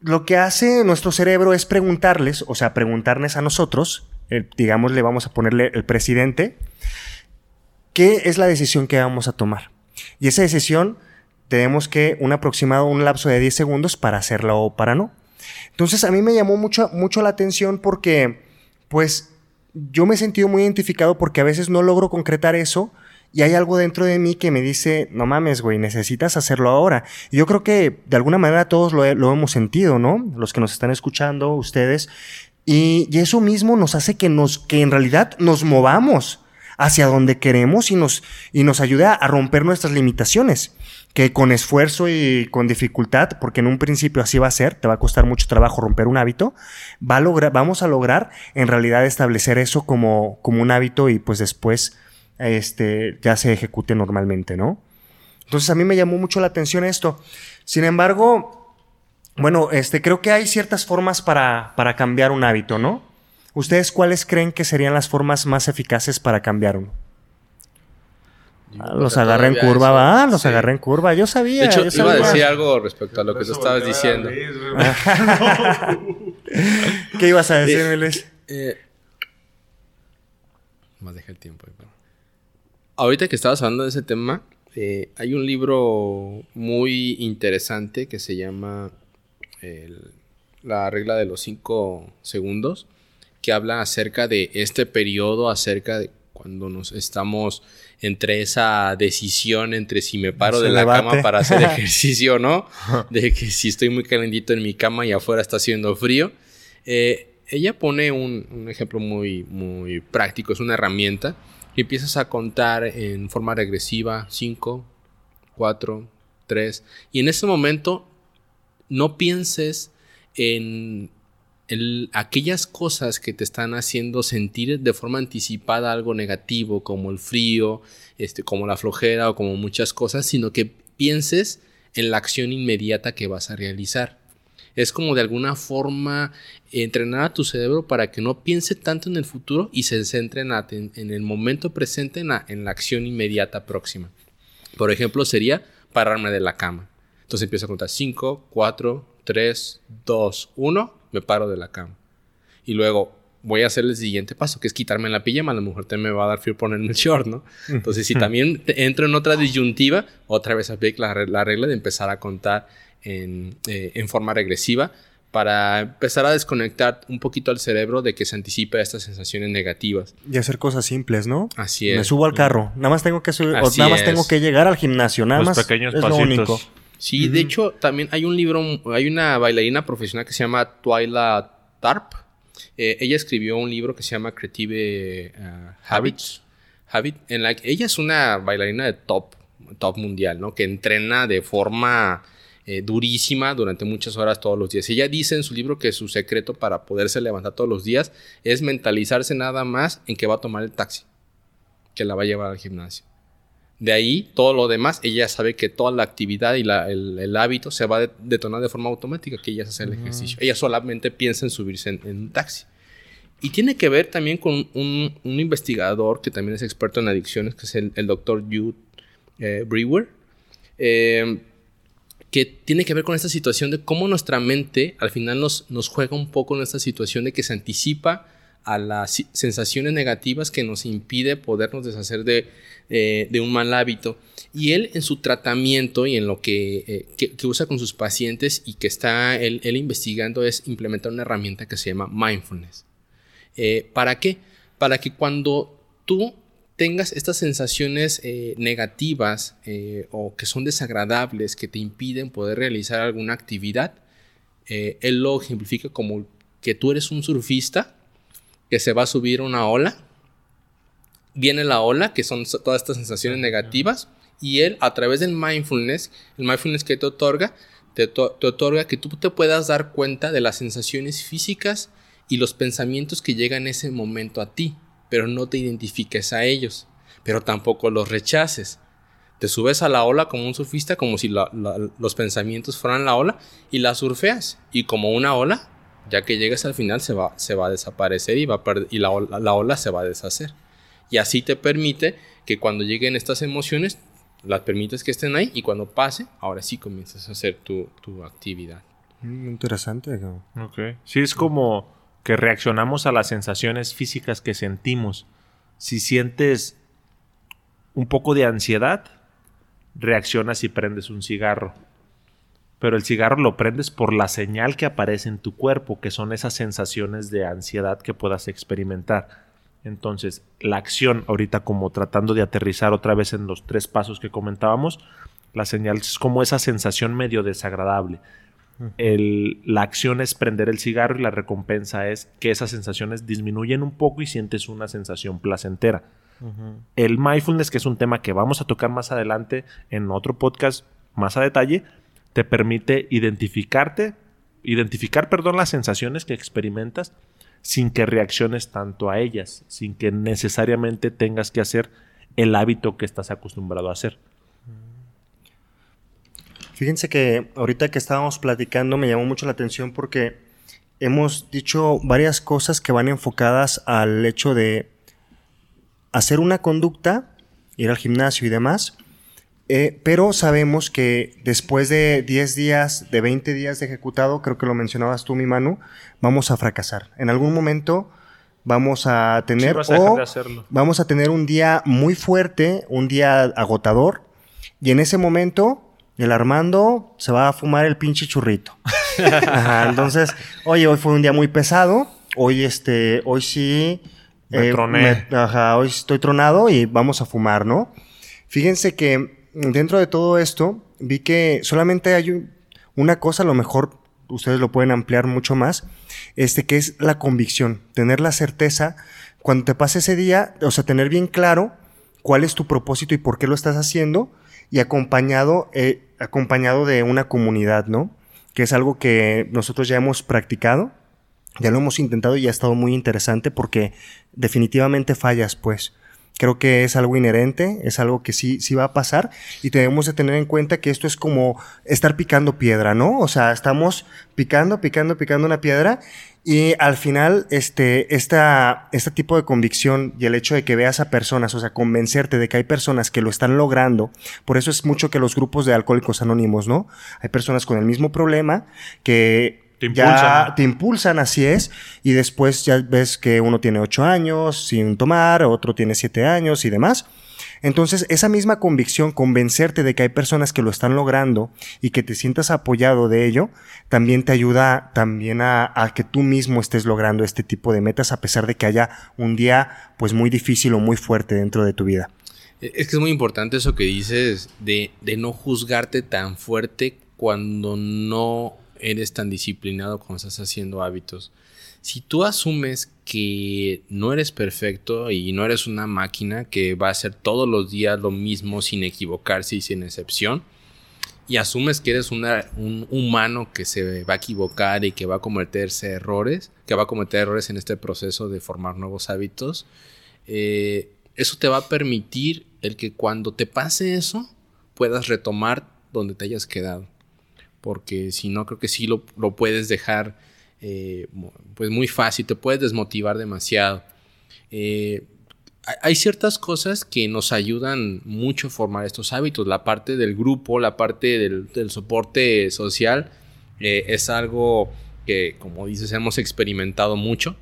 lo que hace nuestro cerebro es preguntarles, o sea, preguntarles a nosotros, eh, digamos, le vamos a ponerle el presidente, ¿qué es la decisión que vamos a tomar? Y esa decisión tenemos que un aproximado, un lapso de 10 segundos para hacerla o para no. Entonces a mí me llamó mucho, mucho la atención porque, pues, yo me he sentido muy identificado porque a veces no logro concretar eso y hay algo dentro de mí que me dice, no mames, güey, necesitas hacerlo ahora. Y yo creo que de alguna manera todos lo, lo hemos sentido, ¿no? Los que nos están escuchando, ustedes. Y, y eso mismo nos hace que, nos, que en realidad nos movamos hacia donde queremos y nos, y nos ayuda a romper nuestras limitaciones. Que con esfuerzo y con dificultad, porque en un principio así va a ser, te va a costar mucho trabajo romper un hábito, va a lograr, vamos a lograr en realidad establecer eso como, como un hábito y pues después este, ya se ejecute normalmente, ¿no? Entonces a mí me llamó mucho la atención esto. Sin embargo, bueno, este, creo que hay ciertas formas para, para cambiar un hábito, ¿no? ¿Ustedes cuáles creen que serían las formas más eficaces para cambiar uno? Ah, los agarré en curva, eso- va, los sí. agarré en curva. Yo sabía. De hecho, yo iba a decir algo respecto a lo que tú estabas diciendo. ¿Qué ibas a decir, Miles? Eh, más deja el tiempo. ahí, pero- Ahorita que estabas hablando de ese tema, eh, hay un libro muy interesante que se llama el- La regla de los cinco segundos, que habla acerca de este periodo, acerca de cuando nos estamos entre esa decisión entre si me paro Se de la debate. cama para hacer ejercicio o no, de que si estoy muy calentito en mi cama y afuera está haciendo frío. Eh, ella pone un, un ejemplo muy, muy práctico, es una herramienta y empiezas a contar en forma regresiva 5, 4, 3 y en ese momento no pienses en el- aquellas cosas que te están haciendo sentir de forma anticipada algo negativo, como el frío, este, como la flojera o como muchas cosas, sino que pienses en la acción inmediata que vas a realizar. Es como de alguna forma entrenar a tu cerebro para que no piense tanto en el futuro y se centre en, en el momento presente, en la, en la acción inmediata próxima. Por ejemplo, sería pararme de la cama. Entonces empiezo a contar 5, 4, 3, 2, 1, me paro de la cama. Y luego voy a hacer el siguiente paso, que es quitarme la pijama. A lo mejor también me va a dar frío ponerme el short, ¿no? Entonces, si también te- entro en otra disyuntiva, otra vez aplico la, re- la regla de empezar a contar en, eh, en forma regresiva para empezar a desconectar un poquito al cerebro de que se anticipe a estas sensaciones negativas. Y hacer cosas simples, ¿no? Así es. Me subo al carro. Nada más tengo que subir, o nada más es. tengo que llegar al gimnasio. Nada Los más. pequeños es lo único. Sí, de hecho, también hay un libro, hay una bailarina profesional que se llama Twyla Tarp. Eh, ella escribió un libro que se llama Creative eh, Habits. Habit, en la que ella es una bailarina de top, top mundial, ¿no? Que entrena de forma eh, durísima durante muchas horas todos los días. Ella dice en su libro que su secreto para poderse levantar todos los días es mentalizarse nada más en que va a tomar el taxi, que la va a llevar al gimnasio. De ahí, todo lo demás, ella sabe que toda la actividad y la- el, el hábito se va a de- detonar de forma automática, que ella hace el ejercicio. Ella solamente piensa en subirse en, en un taxi. Y tiene que ver también con un, un investigador que también es experto en adicciones, que es el, el doctor Jude eh, Brewer, eh, que tiene que ver con esta situación de cómo nuestra mente al final nos, nos juega un poco en esta situación de que se anticipa a las sensaciones negativas que nos impide podernos deshacer de, eh, de un mal hábito. Y él en su tratamiento y en lo que, eh, que, que usa con sus pacientes y que está él, él investigando es implementar una herramienta que se llama mindfulness. Eh, ¿Para qué? Para que cuando tú tengas estas sensaciones negativas o que son desagradables, que te impiden poder realizar alguna actividad, él lo ejemplifica como que tú eres un surfista que se va a subir una ola, viene la ola, que son so- todas estas sensaciones negativas, y él a través del mindfulness, el mindfulness que te otorga, te, te otorga que tú te puedas dar cuenta de las sensaciones físicas y los pensamientos que llegan en ese momento a ti, pero no te identifiques a ellos, pero tampoco los rechaces. Te subes a la ola como un surfista, como si la- la- los pensamientos fueran la ola, y la surfeas. Y como una ola, ya que llegas al final, se va, se va a desaparecer y, va a y la, ola, la ola se va a deshacer. Y así te permite que cuando lleguen estas emociones, las permites que estén ahí y cuando pase, ahora sí comienzas a hacer tu, tu actividad. Interesante. cabrón. Ok. Sí, es como que reaccionamos a las sensaciones físicas que sentimos. Si sientes un poco de ansiedad, reaccionas y prendes un cigarro. Pero el cigarro lo prendes por la señal que aparece en tu cuerpo, que son esas sensaciones de ansiedad que puedas experimentar. Entonces, la acción, ahorita como tratando de aterrizar otra vez en los tres pasos que comentábamos, la señal es como esa sensación medio desagradable el- la acción es prender el cigarro y la recompensa es que esas sensaciones disminuyen un poco y sientes una sensación placentera. El mindfulness, que es un tema que vamos a tocar más adelante en otro podcast más a detalle, te permite identificarte, identificar, perdón, las sensaciones que experimentas sin que reacciones tanto a ellas, sin que necesariamente tengas que hacer el hábito que estás acostumbrado a hacer. Fíjense que ahorita que estábamos platicando me llamó mucho la atención porque hemos dicho varias cosas que van enfocadas al hecho de hacer una conducta, ir al gimnasio y demás, eh, pero sabemos que después de 10 días, de 20 días de ejecutado, creo que lo mencionabas tú, mi Manu, vamos a fracasar. En algún momento vamos a tener Sí, a o de vamos a tener un día muy fuerte, un día agotador, y en ese momento el Armando se va a fumar el pinche churrito. Ajá, entonces, oye, hoy fue un día muy pesado, hoy este, hoy sí Me eh, troné. me- ajá, hoy estoy tronado y vamos a fumar, ¿no? Fíjense que dentro de todo esto vi que solamente hay un- una cosa, a lo mejor ustedes lo pueden ampliar mucho más, este que es la convicción, tener la certeza cuando te pase ese día, o sea, tener bien claro cuál es tu propósito y por qué lo estás haciendo y acompañado, eh, acompañado de una comunidad, ¿no? Que es algo que nosotros ya hemos practicado, ya lo hemos intentado y ha estado muy interesante porque definitivamente fallas, pues. Creo que es algo inherente, es algo que sí, sí va a pasar y debemos de tener en cuenta que esto es como estar picando piedra, ¿no? O sea, estamos picando, picando, picando una piedra y al final este, esta, este tipo de convicción y el hecho de que veas a personas, o sea, convencerte de que hay personas que lo están logrando, por eso es mucho que los grupos de alcohólicos anónimos, ¿no? Hay personas con el mismo problema que Te ya impulsan. te impulsan, así es, y después ya ves que uno tiene ocho años sin tomar, otro tiene siete años y demás. Entonces, esa misma convicción, convencerte de que hay personas que lo están logrando y que te sientas apoyado de ello, también te ayuda también a, a que tú mismo estés logrando este tipo de metas a pesar de que haya un día pues muy difícil o muy fuerte dentro de tu vida. Es que es muy importante eso que dices de, de no juzgarte tan fuerte cuando no eres tan disciplinado cuando estás haciendo hábitos. Si tú asumes que no eres perfecto y no eres una máquina que va a hacer todos los días lo mismo sin equivocarse y sin excepción, y asumes que eres un humano que se va a equivocar y que va a cometerse errores, que va a cometer errores en este proceso de formar nuevos hábitos, eh, eso te va a permitir el que cuando te pase eso puedas retomar donde te hayas quedado. Porque si no, creo que sí lo, lo puedes dejar eh, pues muy fácil, te puedes desmotivar demasiado. Eh, hay- ciertas cosas que nos ayudan mucho a formar estos hábitos. La parte del grupo, la parte del, soporte social eh, es algo que, como dices, hemos experimentado mucho.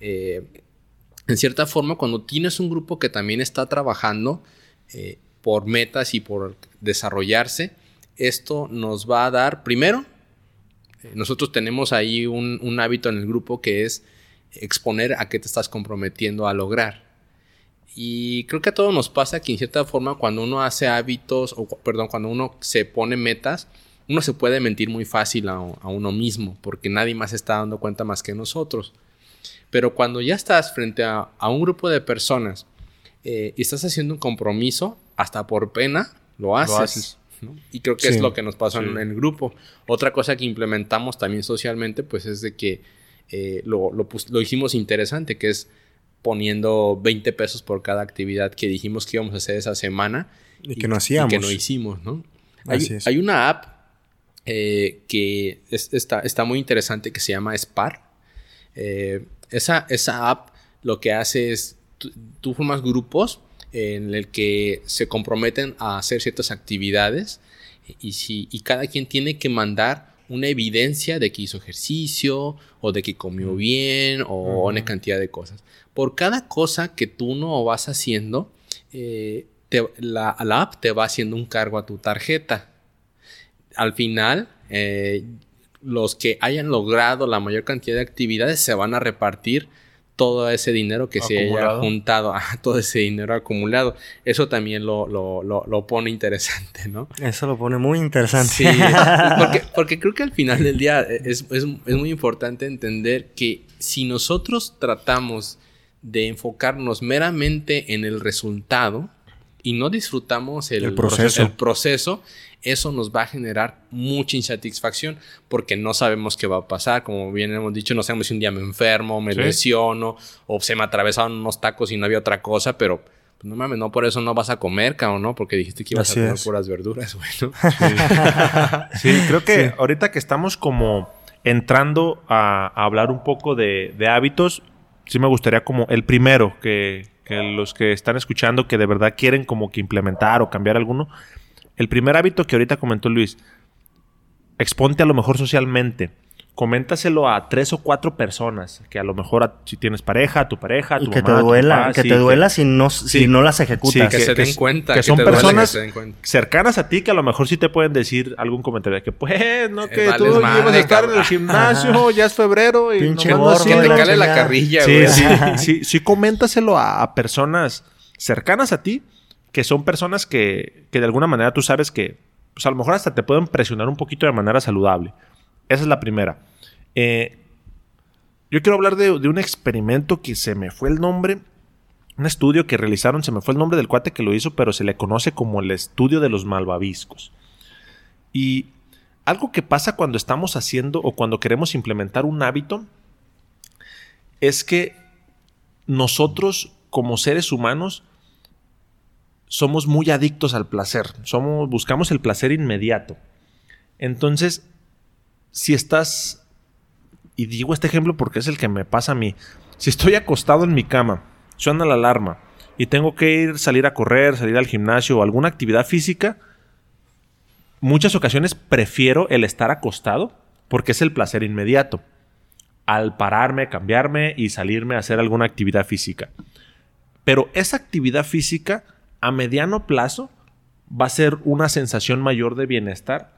En cierta forma, cuando tienes un grupo que también está trabajando por metas y por desarrollarse, esto nos va a dar, primero, eh, nosotros tenemos ahí un, un hábito en el grupo que es exponer a qué te estás comprometiendo a lograr. Y creo que a todos nos pasa que en cierta forma cuando uno hace hábitos, o perdón, cuando uno se pone metas, uno se puede mentir muy fácil a, a uno mismo, porque nadie más está dando cuenta más que nosotros. Pero cuando ya estás frente a, a un grupo de personas eh, y estás haciendo un compromiso, hasta por pena, lo haces. haces. ¿No? Y creo que Sí, es lo que nos pasó en el grupo. Otra cosa que implementamos también socialmente, pues es de que eh, lo, lo hicimos interesante, que es poniendo 20 pesos por cada actividad que dijimos que íbamos a hacer esa semana Y que no hacíamos. y que no hicimos, ¿no? Hay, Así es. hay una app eh, que es- está, está muy interesante que se llama Spar. Eh, esa, esa app lo que hace es, tú formas grupos en el que se comprometen a hacer ciertas actividades y, si, y cada quien tiene que mandar una evidencia de que hizo ejercicio o de que comió bien o una cantidad de cosas. Por cada cosa que tú no vas haciendo, eh, te- la, la app te va haciendo un cargo a tu tarjeta. Al final, eh, los que hayan logrado la mayor cantidad de actividades se van a repartir todo ese dinero que se haya juntado, ah, todo ese dinero acumulado. Eso también lo, lo, lo, lo pone interesante, ¿no? Eso lo pone muy interesante. Sí, porque, porque creo que al final del día es, es- es muy importante entender que si nosotros tratamos de enfocarnos meramente en el resultado y no disfrutamos el, El proceso. el proceso, eso nos va a generar mucha insatisfacción porque no sabemos qué va a pasar. Como bien hemos dicho, no sabemos si un día me enfermo, me Sí. lesiono o se me atravesaron unos tacos y no había otra cosa, pero pues, no mames, no por eso no vas a comer, cabrón, ¿no? Porque dijiste que ibas Así a comer es. puras verduras, güey, ¿no? Sí, creo que ahorita que estamos como entrando a, a hablar un poco de, de hábitos, sí me gustaría como el primero, que, los que están escuchando que de verdad quieren como que implementar o cambiar alguno, el primer hábito que ahorita comentó Luis, exponte a lo mejor socialmente. Coméntaselo a tres o cuatro personas, que a lo mejor a- si tienes pareja, a tu pareja, a tu Y que mamá, te tu duela, papá, que sí, te duela si no, si sí. no las ejecutas. que, que- se que den cuenta. que son te duele, personas- se den cuenta. cercanas a ti que a lo mejor sí te pueden decir algún comentario de que pues no que Eh, tú ibas a estar en el gimnasio, ya es febrero y Pinche no gordo Que te cale la carrilla, Sí, güey. sí, sí, sí, coméntaselo a, a personas cercanas a ti, que son personas que, que de alguna manera tú sabes que, pues a lo mejor hasta te pueden presionar un poquito de manera saludable. Esa es la primera. Eh, yo quiero hablar de, de un experimento que se me fue el nombre, un estudio que realizaron, se me fue el nombre del cuate que lo hizo, pero se le conoce como el estudio de los malvaviscos. Y algo que pasa cuando estamos haciendo o cuando queremos implementar un hábito es que nosotros como seres humanos somos muy adictos al placer, somos buscamos el placer inmediato. Entonces, si estás y digo este ejemplo porque es el que me pasa a mí. Si estoy acostado en mi cama, suena la alarma y tengo que ir salir a correr, salir al gimnasio o alguna actividad física, muchas ocasiones prefiero el estar acostado porque es el placer inmediato al pararme, cambiarme y salirme a hacer alguna actividad física. Pero esa actividad física a mediano plazo va a ser una sensación mayor de bienestar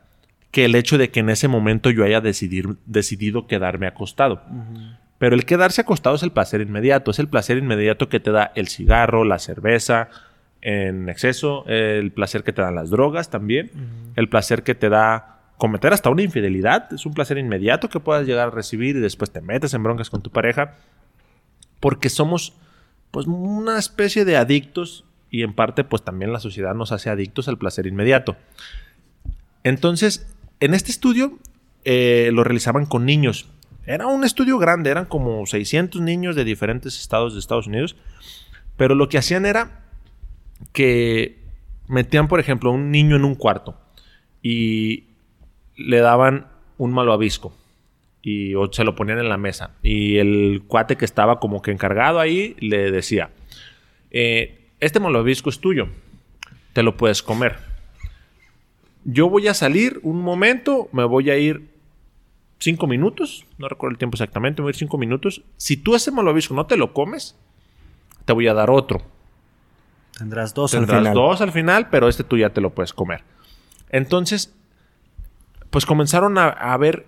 que el hecho de que en ese momento yo haya decidir- decidido quedarme acostado. Pero el quedarse acostado es el placer inmediato, es el placer inmediato que te da el cigarro, la cerveza en exceso, el placer que te dan las drogas también, el placer que te da cometer hasta una infidelidad, es un placer inmediato que puedas llegar a recibir y después te metes en broncas con tu pareja, porque somos pues una especie de adictos y en parte pues también la sociedad nos hace adictos al placer inmediato. Entonces, en este estudio eh, lo realizaban con niños. Era un estudio grande, eran como 600 niños de diferentes estados de Estados Unidos. Pero lo que hacían era que metían, por ejemplo, un niño en un cuarto y le daban un malvavisco y o se lo ponían en la mesa. Y el cuate que estaba como que encargado ahí le decía, eh, este malvavisco es tuyo, te lo puedes comer. Yo voy a salir un momento, me voy a ir cinco minutos, no recuerdo el tiempo exactamente, me voy a ir cinco minutos. Si tú ese malvavisco no te lo comes, te voy a dar otro. Tendrás dos al Tendrás final. dos al final, pero este tú ya te lo puedes comer. Entonces, pues comenzaron a, a ver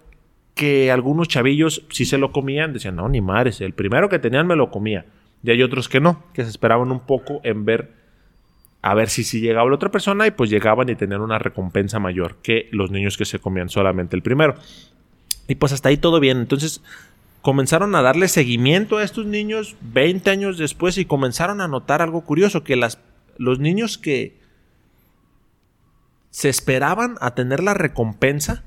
que algunos chavillos, si se lo comían, decían, no, ni madres, el primero que tenían me lo comía. Y hay otros que no, que se esperaban un poco en ver, a ver si, si llegaba la otra persona y pues llegaban y tenían una recompensa mayor que los niños que se comían solamente el primero. Y pues hasta ahí todo bien. Entonces comenzaron a darle seguimiento a estos niños 20 años después y comenzaron a notar algo curioso, que las, los niños que se esperaban a tener la recompensa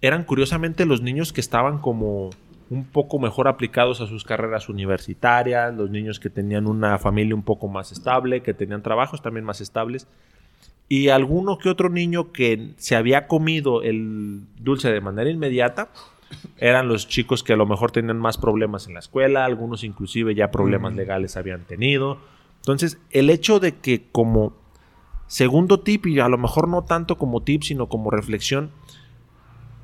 eran curiosamente los niños que estaban como un poco mejor aplicados a sus carreras universitarias, los niños que tenían una familia un poco más estable, que tenían trabajos también más estables, y alguno que otro niño que se había comido el dulce de manera inmediata, eran los chicos que a lo mejor tenían más problemas en la escuela, algunos inclusive ya problemas legales habían tenido. Entonces, el hecho de que como segundo tip, y a lo mejor no tanto como tip, sino como reflexión,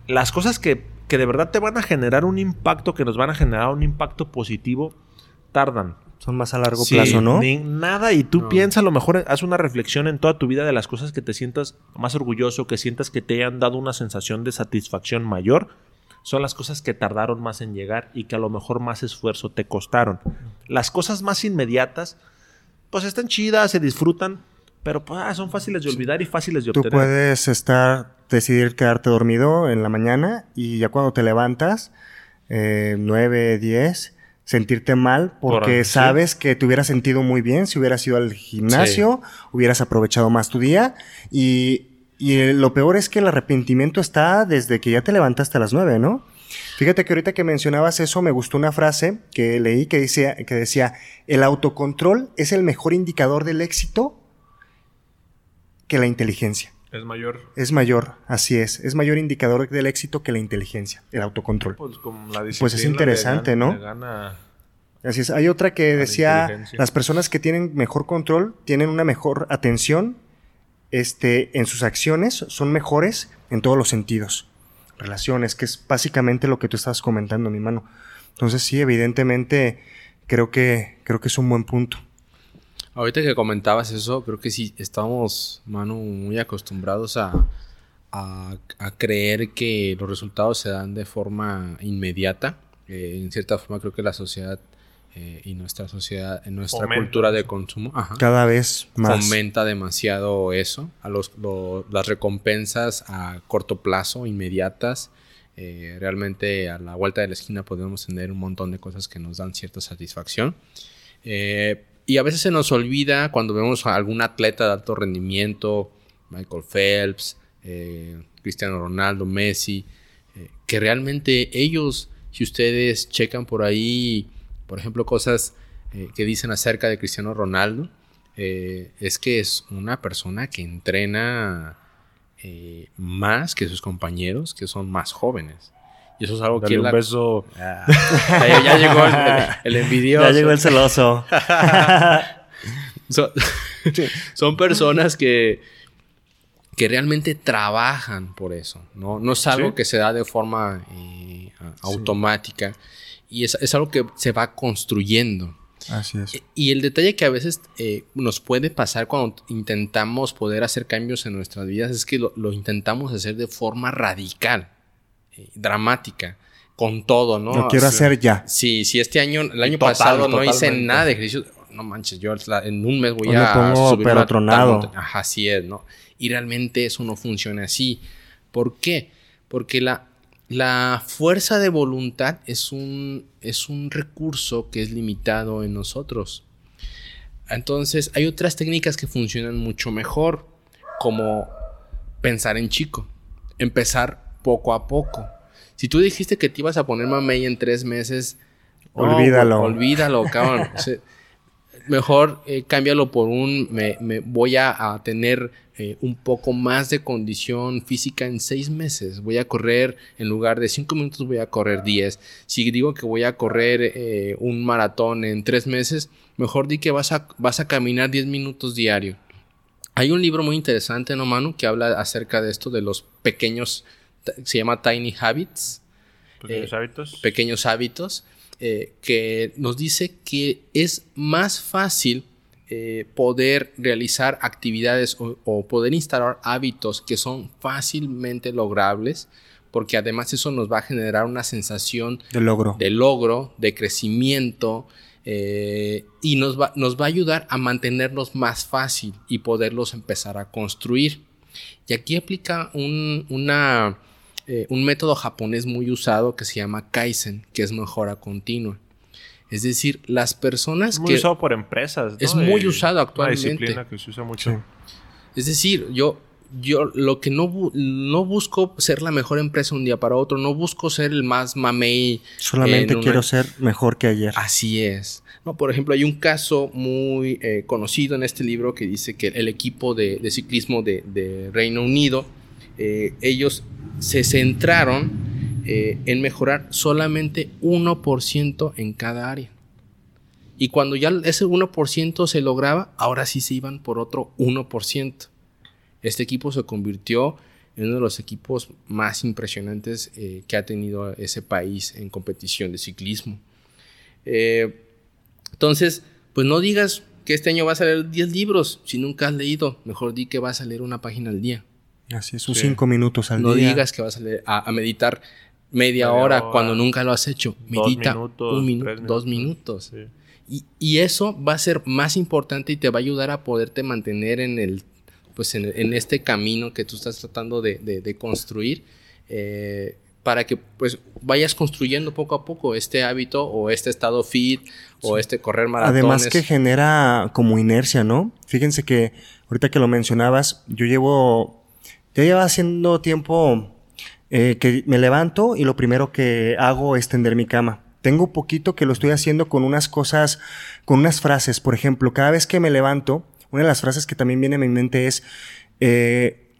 las cosas que, que de verdad te van a generar un impacto, que nos van a generar un impacto positivo, tardan. Son más a largo Sí, plazo, ¿no? ni nada, y tú No. piensas, a lo mejor haz una reflexión en toda tu vida de las cosas que te sientas más orgulloso, que sientas que te hayan dado una sensación de satisfacción mayor, son las cosas que tardaron más en llegar y que a lo mejor más esfuerzo te costaron. Las cosas más inmediatas, pues están chidas, se disfrutan, pero pues, ah, son fáciles de olvidar y fáciles de Tú obtener. puedes estar, decidir quedarte dormido en la mañana y ya cuando te levantas, eh, 9, 10, sentirte mal porque Por- sí. sabes que te hubieras sentido muy bien si hubieras ido al gimnasio, hubieras aprovechado más tu día y, y eh, lo peor es que el arrepentimiento está desde que ya te levantaste a las 9, ¿no? Fíjate que ahorita que mencionabas eso, me gustó una frase que leí que decía, que decía, el autocontrol es el mejor indicador del éxito que la inteligencia. Es mayor. Es mayor, así es. Es mayor indicador del éxito que la inteligencia, el autocontrol. Pues, como la Pues es interesante, gana- ¿no? gana- Así es. Hay otra que la decía, las personas que tienen mejor control tienen una mejor atención este, en sus acciones, son mejores en todos los sentidos. relaciones, que es básicamente lo que tú estás comentando, mi mano. Entonces sí, evidentemente creo que, creo que es un buen punto. Ahorita que comentabas eso, creo que sí estamos, mano, muy acostumbrados a, a, creer que los resultados se dan de forma inmediata. Eh, en cierta forma creo que la sociedad eh, y nuestra sociedad, en nuestra cultura de consumo, cada vez más fomenta demasiado eso, a los, las recompensas a corto plazo, inmediatas. Eh, realmente a la vuelta de la esquina podemos tener un montón de cosas que nos dan cierta satisfacción. Y a veces se nos olvida cuando vemos a algún atleta de alto rendimiento, Michael Phelps, eh, Cristiano Ronaldo, Messi, eh, que realmente ellos, si ustedes checan por ahí, por ejemplo, cosas eh, que dicen acerca de Cristiano Ronaldo, es que es una persona que entrena más que sus compañeros, que son más jóvenes. Y eso es algo que... Un beso. Ah, ya, llegó el, envidioso. Ya llegó el celoso. son personas que que realmente trabajan por eso, ¿no? No es algo que se da de forma eh, automática y es, algo que se va construyendo. Así es. Y el detalle que a veces eh, nos puede pasar cuando intentamos poder hacer cambios en nuestras vidas es que lo, intentamos hacer de forma radical, dramática, con todo, ¿no? Lo quiero hacer ya. Sí, si este año, el año pasado no hice nada de ejercicio, no manches, yo en un mes voy a pongo subir pero tronado. Ajá, así es, ¿no? Y realmente eso no funciona así. ¿Por qué? Porque la, la fuerza de voluntad es un, es un recurso que es limitado en nosotros. Entonces hay otras técnicas que funcionan mucho mejor, como pensar en chico, empezar poco a poco. Si tú dijiste que te ibas a poner mamey en tres meses, olvídalo. olvídalo, cabrón. mejor eh, cámbialo por un, me, voy a, tener eh, un poco más de condición física en seis meses. Voy a correr, en lugar de cinco minutos, voy a correr diez. Si digo que voy a correr eh, un maratón en tres meses, mejor di que vas a, vas a caminar diez minutos diario. Hay un libro muy interesante, ¿no, Manu? Que habla acerca de esto, de los pequeños, se llama Tiny Habits. Pequeños hábitos. Pequeños hábitos eh, que nos dice que es más fácil eh, poder realizar actividades o, poder instalar hábitos que son fácilmente logrables, porque además eso nos va a generar una sensación de logro, de, logro, de crecimiento, eh, y nos va, nos va a ayudar a mantenernos más fácil y poderlos empezar a construir. Y aquí aplica una eh, un método japonés muy usado que se llama Kaizen, que es mejora continua. Es decir, las personas muy usado por empresas. Es muy usado actualmente. Una disciplina que se usa mucho. Es decir, yo, yo lo que no, no busco ser la mejor empresa un día para otro, no busco ser el más mamey. Solamente quiero ser mejor que ayer. Así es. No, por ejemplo, hay un caso muy eh, conocido en este libro que dice que el equipo de, ciclismo de, Reino Unido, eh, ellos se centraron eh, en mejorar solamente 1% en cada área. Y cuando ya ese 1% se lograba, ahora sí se iban por otro 1%. Este equipo se convirtió en uno de los equipos más impresionantes eh, que ha tenido ese país en competición de ciclismo. Eh, entonces, pues no digas que este año vas a leer 10 libros si nunca has leído. Mejor di que vas a leer una página al día. Así es, sus cinco minutos al día. No digas que vas a, meditar media, hora, cuando nunca lo has hecho. Medita un minuto, dos minutos. Y, eso va a ser más importante y te va a ayudar a poderte mantener en el pues en, este camino que tú estás tratando de, construir eh, para que pues vayas construyendo poco a poco este hábito o este estado fit o este correr maratones. Además que genera como inercia, ¿no? Fíjense que ahorita que lo mencionabas, yo llevo ya lleva haciendo tiempo eh, que me levanto y lo primero que hago es tender mi cama. Tengo poquito que lo estoy haciendo con unas cosas, con unas frases. Por ejemplo, cada vez que me levanto, una de las frases que también viene a mi mente es, eh,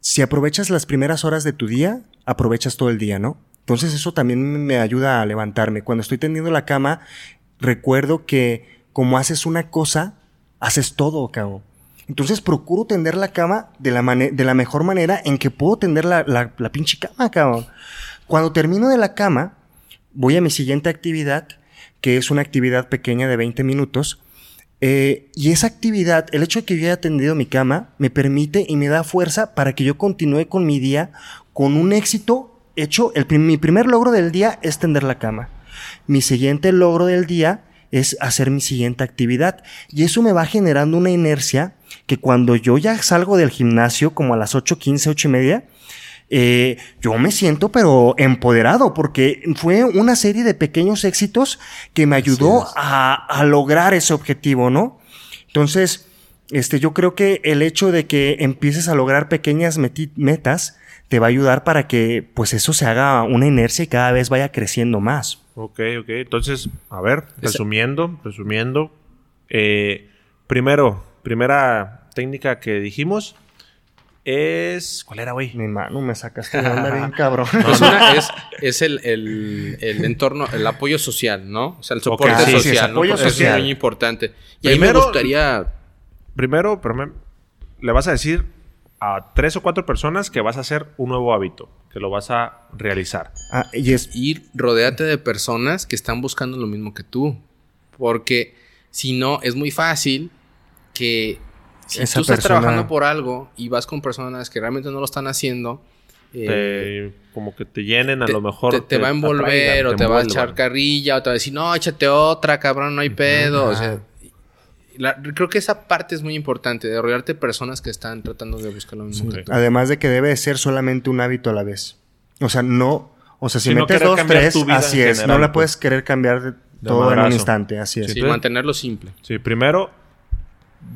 si aprovechas las primeras horas de tu día, aprovechas todo el día, ¿no? Entonces eso también me ayuda a levantarme. Cuando estoy tendiendo la cama, recuerdo que como haces una cosa, haces todo, cabo. Entonces procuro tender la cama de la, de la mejor manera en que puedo tender la, la, pinche cama, cabrón. Cuando termino de la cama, voy a mi siguiente actividad, que es una actividad pequeña de 20 minutos. Eh, y esa actividad, el hecho de que yo haya tendido mi cama, me permite y me da fuerza para que yo continúe con mi día con un éxito hecho. El, mi primer logro del día es tender la cama. Mi siguiente logro del día es hacer mi siguiente actividad. Y eso me va generando una inercia que cuando yo ya salgo del gimnasio, como a las 8.15, 8 y media, eh, yo me siento pero empoderado porque fue una serie de pequeños éxitos que me ayudó a, lograr ese objetivo, ¿no? Entonces, este, yo creo que el hecho de que empieces a lograr pequeñas metas te va a ayudar para que pues eso se haga una inercia y cada vez vaya creciendo más. Ok, ok. Entonces, a ver, resumiendo, resumiendo. Eh, primero, primera técnica que dijimos, es. ¿Cuál era, güey? Mi mano, me sacaste de onda bien cabrón. es, el, entorno, el apoyo social, ¿no? O sea, el soporte social. el apoyo social. Es muy importante. Y primero, ahí me gustaría. Primero, le vas a decir a tres o cuatro personas que vas a hacer un nuevo hábito, que lo vas a realizar. Ah, y es. Ir, rodeate de personas que están buscando lo mismo que tú. Porque si no, es muy fácil que si tú estás trabajando por algo y vas con personas que realmente no lo están haciendo, eh, como que te llenen, a lo mejor. Te, va a envolver o te, va a echar carrilla o te va a decir, no, échate otra, cabrón, no hay pedo. O sea, creo que esa parte es muy importante, de rodearte de personas que están tratando de buscar lo mismo. Además de que debe ser solamente un hábito a la vez. O sea, no. O sea, si, metes dos, tres, así es. no la puedes querer cambiar todo en un instante, así es. Sí, mantenerlo simple. Sí, primero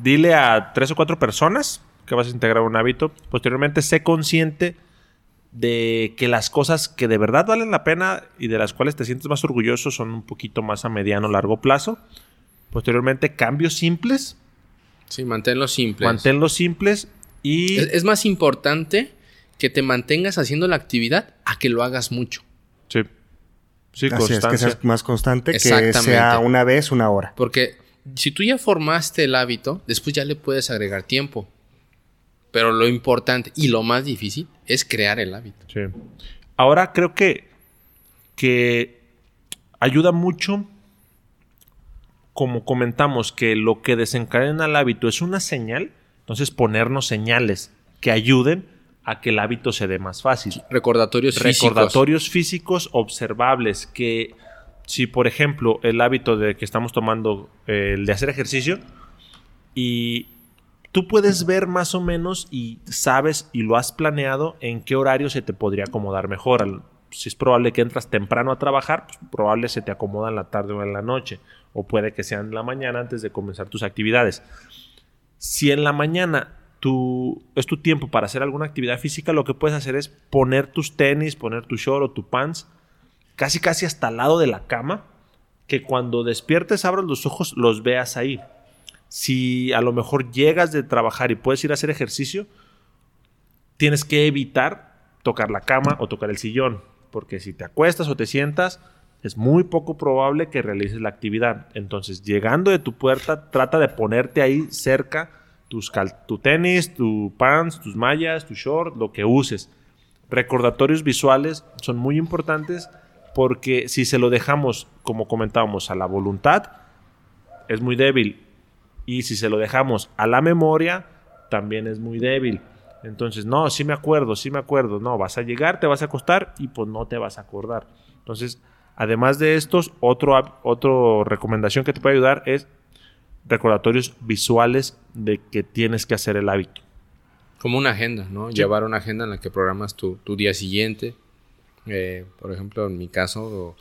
dile a tres o cuatro personas que vas a integrar un hábito. Posteriormente, sé consciente de que las cosas que de verdad valen la pena y de las cuales te sientes más orgulloso son un poquito más a mediano o largo plazo. Posteriormente, cambios simples. Sí, manténlos simples. Manténlos simples y... Es, más importante que te mantengas haciendo la actividad a que lo hagas mucho. Sí. Sí, Así es, que seas más constante, que sea una vez, una hora. Porque si tú ya formaste el hábito, después ya le puedes agregar tiempo. Pero lo importante y lo más difícil es crear el hábito. Sí. Ahora creo que, que ayuda mucho, como comentamos, que lo que desencadena el hábito es una señal, entonces ponernos señales que ayuden a que el hábito se dé más fácil. Recordatorios físicos. Recordatorios físicos observables que si por ejemplo el hábito de que estamos tomando, eh, el de hacer ejercicio, y tú puedes ver más o menos y sabes y lo has planeado en qué horario se te podría acomodar mejor. Si es probable que entras temprano a trabajar, pues probable se te acomoda en la tarde o en la noche, o puede que sea en la mañana antes de comenzar tus actividades. Si en la mañana tu, es tu tiempo para hacer alguna actividad física, lo que puedes hacer es poner tus tenis, poner tu short o tu pants casi casi hasta al lado de la cama, que cuando despiertes, abras los ojos, los veas ahí. Si a lo mejor llegas de trabajar y puedes ir a hacer ejercicio, tienes que evitar tocar la cama o tocar el sillón, porque si te acuestas o te sientas, es muy poco probable que realices la actividad. Entonces, llegando de tu puerta, trata de ponerte ahí cerca tus tu tenis, tu pants, tus mallas, tu short, lo que uses. Recordatorios visuales son muy importantes porque si se lo dejamos, como comentábamos, a la voluntad, es muy débil. Y si se lo dejamos a la memoria, también es muy débil. Entonces, no, sí me acuerdo, sí me acuerdo. No, vas a llegar, te vas a acostar y pues no te vas a acordar. Entonces, además de estos, otro recomendación que te puede ayudar es recordatorios visuales de que tienes que hacer el hábito. Como una agenda, ¿no? Llevar una agenda en la que programas tu, tu día siguiente, eh, por ejemplo, en mi caso,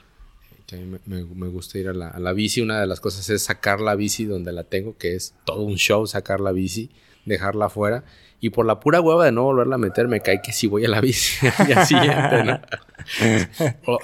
que a mí me, gusta ir a la, bici, una de las cosas es sacar la bici donde la tengo, que es todo un show sacar la bici, dejarla afuera. Y por la pura hueva de no volverla a meter, me cae que si voy a la bici al día siguiente, ¿no?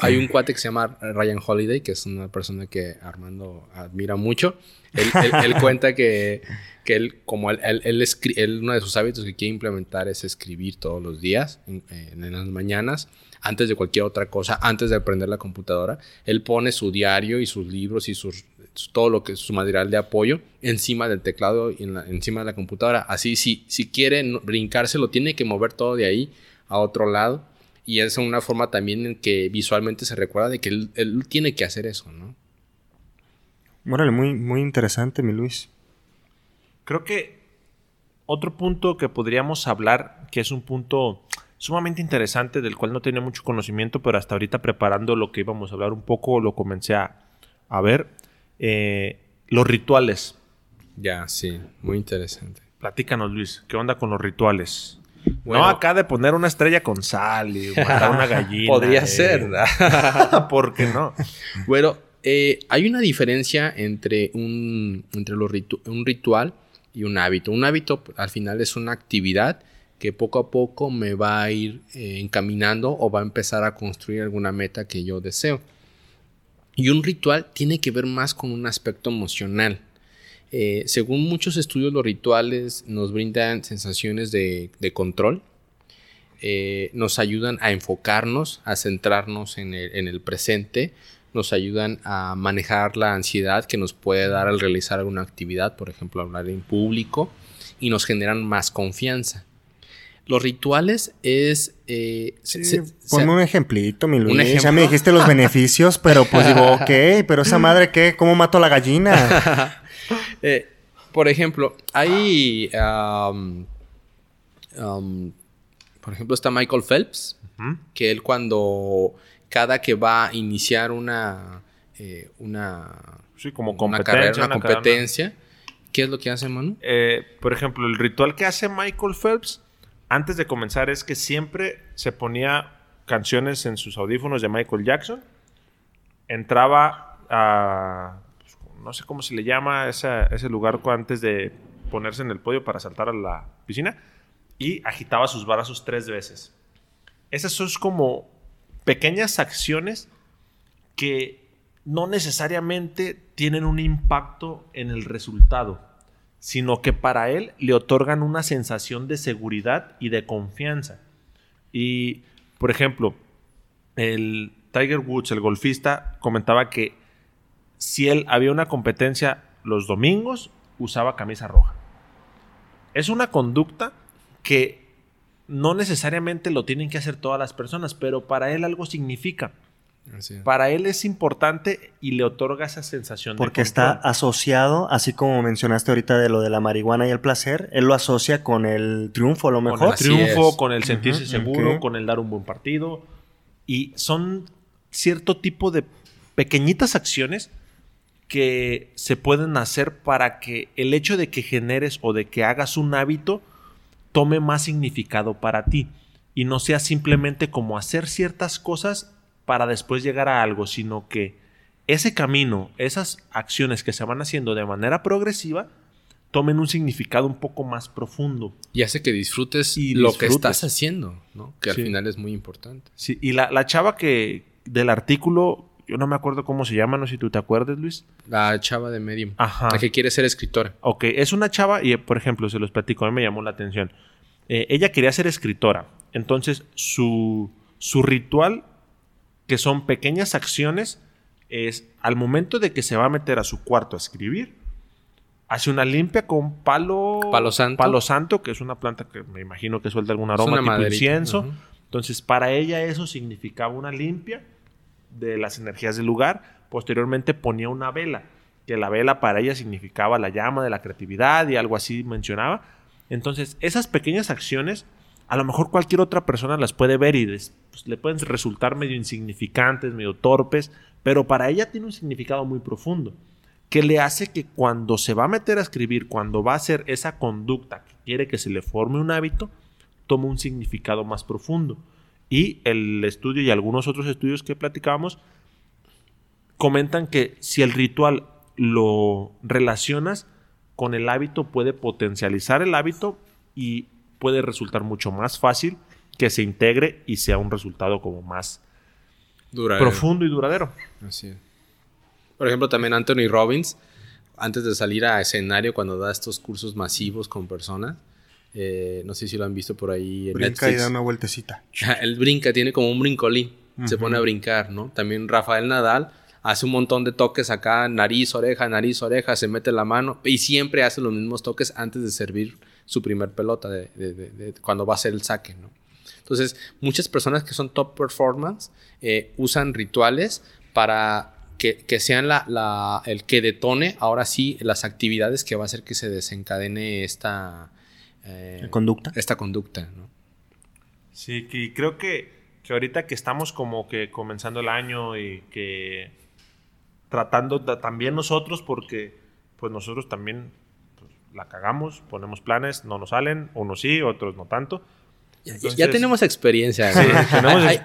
hay un cuate que se llama Ryan Holiday, que es una persona que Armando admira mucho. Él, cuenta que, que, él, como él, él, uno de sus hábitos que quiere implementar es escribir todos los días, en, en las mañanas antes de cualquier otra cosa, antes de aprender la computadora, él pone su diario y sus libros y sus todo lo que es su material de apoyo encima del teclado y encima de la computadora. Así, si, si quiere brincarse, lo tiene que mover todo de ahí a otro lado. Y es una forma también en que visualmente se recuerda de que él, tiene que hacer eso, ¿no? Órale, muy, muy interesante, mi Luis. Creo que otro punto que podríamos hablar, que es un punto sumamente interesante del cual no tenía mucho conocimiento, pero hasta ahorita preparando lo que íbamos a hablar un poco, lo comencé a, ver. Eh, los rituales. Ya, sí, muy interesante. Platícanos, Luis, ¿qué onda con los rituales? no acá de poner una estrella con sal y matar una gallina. Podría ser. ¿Por qué no? Bueno, eh, hay una diferencia entre un, entre un ritual y un hábito. Un hábito al final es una actividad que poco a poco me va a ir eh, encaminando o va a empezar a construir alguna meta que yo deseo. Y un ritual tiene que ver más con un aspecto emocional. Eh, según muchos estudios, los rituales nos brindan sensaciones de, control, eh, nos ayudan a enfocarnos, a centrarnos en el, presente, nos ayudan a manejar la ansiedad que nos puede dar al realizar alguna actividad, por ejemplo, hablar en público, y nos generan más confianza. Los rituales es... Eh, ponme un ejemplito, mi Luis. Ya me dijiste los beneficios, pero pues digo, ok, pero esa madre, ¿qué? ¿Cómo mato a la gallina? Eh, por ejemplo, hay. por ejemplo, está Michael Phelps, que él cuando. Cada que va a iniciar una. Eh, una. como competencia. Una, competencia. ¿Qué es lo que hace, Manu? Eh, por ejemplo, el ritual que hace Michael Phelps antes de comenzar es que siempre se ponía canciones en sus audífonos de Michael Jackson. Entraba a no sé cómo se le llama ese lugar antes de ponerse en el podio para saltar a la piscina, y agitaba sus brazos tres veces. Esas son como pequeñas acciones que no necesariamente tienen un impacto en el resultado, sino que para él le otorgan una sensación de seguridad y de confianza. Y, por ejemplo, el Tiger Woods, el golfista, comentaba que si él había una competencia los domingos, usaba camisa roja. Es una conducta que no necesariamente lo tienen que hacer todas las personas, pero para él algo significa. Para él es importante y le otorga esa sensación Porque está asociado, así como mencionaste ahorita de lo de la marihuana y el placer, él lo asocia con el triunfo, a lo mejor. Con el triunfo, con el sentirse seguro, con el dar un buen partido. Y son cierto tipo de pequeñitas acciones que se pueden hacer para que el hecho de que generes o de que hagas un hábito tome más significado para ti. Y no sea simplemente como hacer ciertas cosas para después llegar a algo, sino que ese camino, esas acciones que se van haciendo de manera progresiva, tomen un significado un poco más profundo. Y hace que disfrutes y lo que estás haciendo, ¿no? Que al final es muy importante. Sí, y la, la chava que del artículo yo no me acuerdo cómo se llama, no sé si tú te acuerdas, Luis. La chava de Medium. Ajá. La que quiere ser escritora. Ok, es una chava y, por ejemplo, se los platico, a mí me llamó la atención. Eh, ella quería ser escritora. Entonces, su, su ritual, que son pequeñas acciones, es al momento de que se va a meter a su cuarto a escribir, hace una limpia con palo, palo santo, palo santo que es una planta que me imagino que suelta algún aroma tipo incienso. Entonces, para ella eso significaba una limpia de las energías del lugar. Posteriormente ponía una vela, que la vela para ella significaba la llama de la creatividad y algo así mencionaba. Entonces, esas pequeñas acciones, a lo mejor cualquier otra persona las puede ver y pues, le pueden resultar medio insignificantes, medio torpes, pero para ella tiene un significado muy profundo, que le hace que cuando se va a meter a escribir, cuando va a hacer esa conducta que quiere que se le forme un hábito, toma un significado más profundo. Y el estudio y algunos otros estudios que platicábamos comentan que si el ritual lo relacionas con el hábito, puede potencializar el hábito y puede resultar mucho más fácil que se integre y sea un resultado como más profundo y duradero. Así Por ejemplo, también Anthony Robbins, antes de salir a escenario, cuando da estos cursos masivos con personas, eh, no sé si lo han visto por ahí en brinca y da una vueltecita. Él brinca, tiene como un brincolín. Se pone a brincar, ¿no? También Rafael Nadal hace un montón de toques acá, nariz, oreja, nariz, oreja, se mete la mano y siempre hace los mismos toques antes de servir su primer pelota de, cuando va a ser el saque, ¿no? Entonces, muchas personas que son top performance eh, usan rituales para que, sean la, el que detone ahora sí las actividades que va a hacer que se desencadene esta eh, conducta. Esta conducta, ¿no? Sí, que creo que, que ahorita que estamos como que comenzando el año y que tratando también nosotros, porque pues nosotros también la cagamos, ponemos planes, no nos salen, unos sí, otros no tanto. ya tenemos experiencia.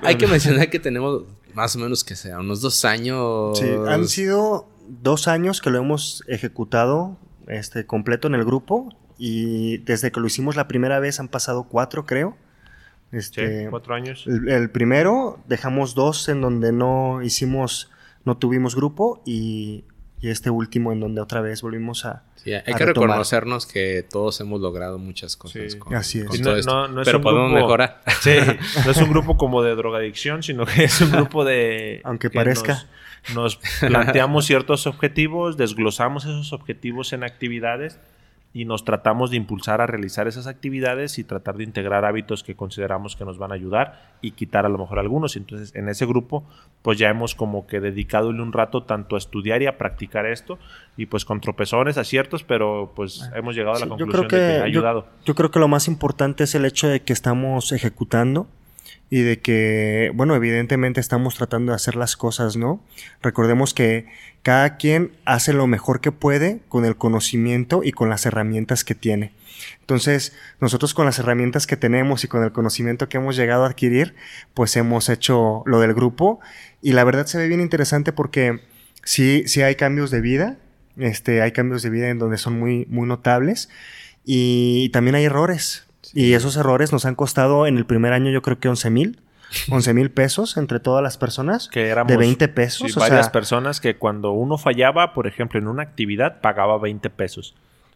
hay, que mencionar que tenemos más o menos que sea, unos dos años. Sí, han sido dos años que lo hemos ejecutado este, completo en el grupo y desde que lo hicimos la primera vez han pasado cuatro, creo. Este, sí, cuatro años. El, primero dejamos dos en donde no hicimos, no tuvimos grupo y, este último en donde otra vez volvimos a. Sí, hay que reconocernos que todos hemos logrado muchas cosas. Con, así es. Pero podemos mejorar. Sí, no es un grupo como de drogadicción, sino que es un grupo de. Aunque parezca. nos planteamos ciertos objetivos, desglosamos esos objetivos en actividades y nos tratamos de impulsar a realizar esas actividades y tratar de integrar hábitos que consideramos que nos van a ayudar y quitar a lo mejor algunos. Entonces, en ese grupo, pues ya hemos como que dedicado un rato tanto a estudiar y a practicar esto y pues con tropezones, aciertos, pero pues hemos llegado a la conclusión de que ha ayudado. yo creo que lo más importante es el hecho de que estamos ejecutando y de que, bueno, evidentemente estamos tratando de hacer las cosas, ¿no? Recordemos que cada quien hace lo mejor que puede con el conocimiento y con las herramientas que tiene. Entonces, nosotros con las herramientas que tenemos y con el conocimiento que hemos llegado a adquirir, pues hemos hecho lo del grupo y la verdad se ve bien interesante porque sí, sí hay cambios de vida, este, hay cambios de vida en donde son muy, muy notables y también hay errores. Y esos errores nos han costado en el primer año yo creo que 11 mil. 11 mil pesos entre todas las personas. Que éramos de 20 pesos. varias personas que cuando uno fallaba, por ejemplo, en una actividad, pagaba 20 pesos.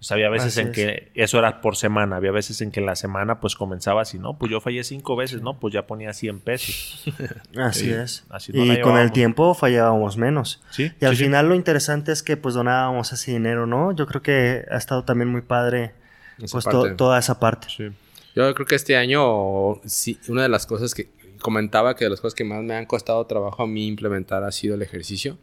O había veces en que eso era por semana, había veces en que en la semana pues comenzaba así, no, pues yo fallé cinco veces, no, pues ya ponía 100 pesos. Así es. y con el tiempo fallábamos menos. ¿Sí? Y al final lo interesante es que pues donábamos ese dinero, ¿no? Yo creo que ha estado también muy padre pues toda esa parte. Yo creo que este año, sí, una de las cosas que comentaba que de las cosas que más me han costado trabajo a mí implementar ha sido el ejercicio.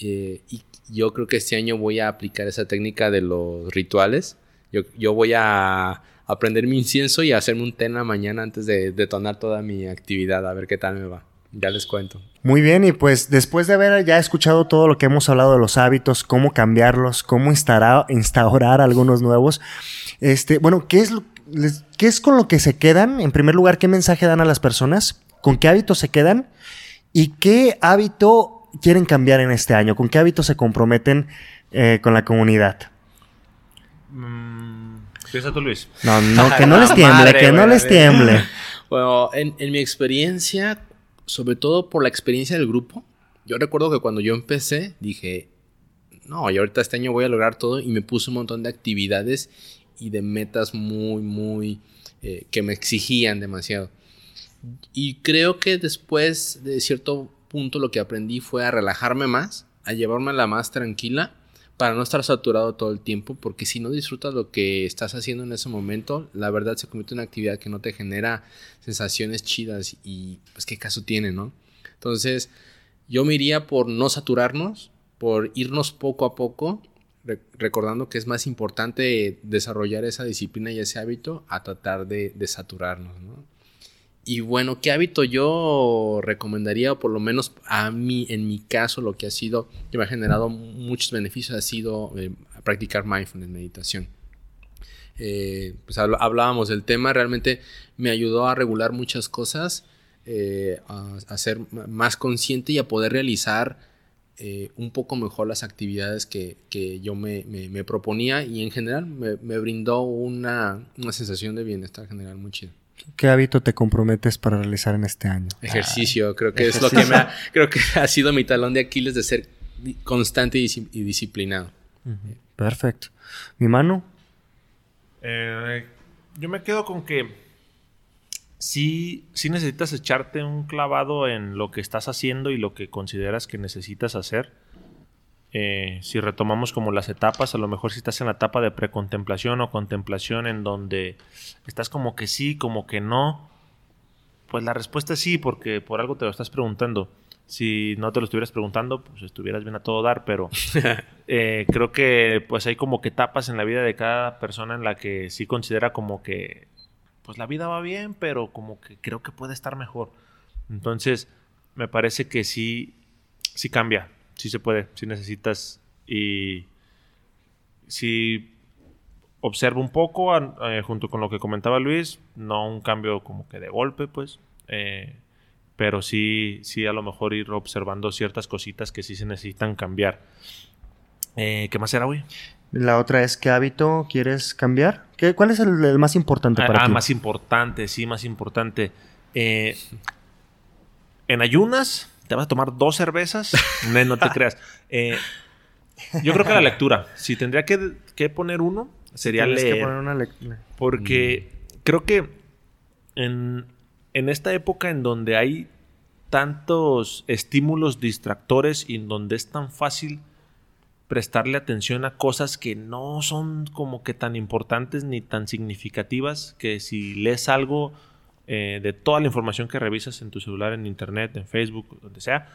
Eh, y yo creo que este año voy a aplicar esa técnica de los rituales. Yo, yo voy a aprender mi incienso y hacerme un té en la mañana antes de detonar toda mi actividad, a ver qué tal me va. Ya les cuento. Muy bien, y pues después de haber ya escuchado todo lo que hemos hablado de los hábitos, cómo cambiarlos, cómo instaurar, instaurar algunos nuevos, este, bueno, ¿qué es, ¿qué es con lo que se quedan? En primer lugar, ¿qué mensaje dan a las personas? ¿Con qué hábitos se quedan? ¿Y qué hábito quieren cambiar en este año? ¿Con qué hábitos se comprometen eh, con la comunidad? Mm, Piensa tú, Luis. No, no, que no les tiemble, que no les tiemble. Bueno, en, en mi experiencia, sobre todo por la experiencia del grupo, yo recuerdo que cuando yo empecé, dije, no, y ahorita este año voy a lograr todo y me puse un montón de actividades y de metas muy, muy, eh, que me exigían demasiado. Y creo que después de cierto punto lo que aprendí fue a relajarme más, a llevármela más tranquila para no estar saturado todo el tiempo, porque si no disfrutas lo que estás haciendo en ese momento, la verdad se convierte en una actividad que no te genera sensaciones chidas y pues qué caso tiene, ¿no? Entonces, yo me iría por no saturarnos, por irnos poco a poco, recordando que es más importante desarrollar esa disciplina y ese hábito a tratar de, de saturarnos, ¿no? Y bueno, ¿qué hábito yo recomendaría? O por lo menos a mí, en mi caso, lo que ha sido, que me ha generado muchos beneficios, ha sido eh, practicar mindfulness, meditación. Eh, pues hablábamos del tema, realmente me ayudó a regular muchas cosas, eh, a, ser más consciente y a poder realizar un poco mejor las actividades que, yo me, proponía y en general me, brindó una, una sensación de bienestar general muy chida. ¿Qué hábito te comprometes para realizar en este año? Ejercicio, creo que es lo que me ha, creo que ha sido mi talón de Aquiles de ser constante y, disciplinado. Perfecto. ¿Mi mano? Eh, yo me quedo con que sí, sí necesitas echarte un clavado en lo que estás haciendo y lo que consideras que necesitas hacer. Eh, si retomamos como las etapas, a lo mejor si estás en la etapa de precontemplación o contemplación en donde estás como que sí, como que no, pues la respuesta es sí, porque por algo te lo estás preguntando. Si no te lo estuvieras preguntando, pues estuvieras bien a todo dar, pero eh, creo que pues hay como que etapas en la vida de cada persona en la que sí considera como que pues la vida va bien, pero como que creo que puede estar mejor. Entonces, me parece que sí, sí cambia, sí se puede, sí necesitas y si observo un poco eh, junto con lo que comentaba Luis, no un cambio como que de golpe, pues, eh, pero sí, sí a lo mejor ir observando ciertas cositas que sí se necesitan cambiar. Eh, ¿Qué más era, güey? La otra es, ¿qué hábito quieres cambiar? ¿Qué, ¿Cuál es el, más importante ah, para ah, ti? más importante, sí, más importante. Eh, en ayunas, ¿te vas a tomar dos cervezas? no, no te creas. Eh, yo creo que la lectura. Si tendría que, poner uno, sería leer. Que poner una lectura. Porque mm. creo que en, en esta época en donde hay tantos estímulos distractores y en donde es tan fácil prestarle atención a cosas que no son como que tan importantes ni tan significativas, que si lees algo eh, de toda la información que revisas en tu celular, en internet, en Facebook, donde sea,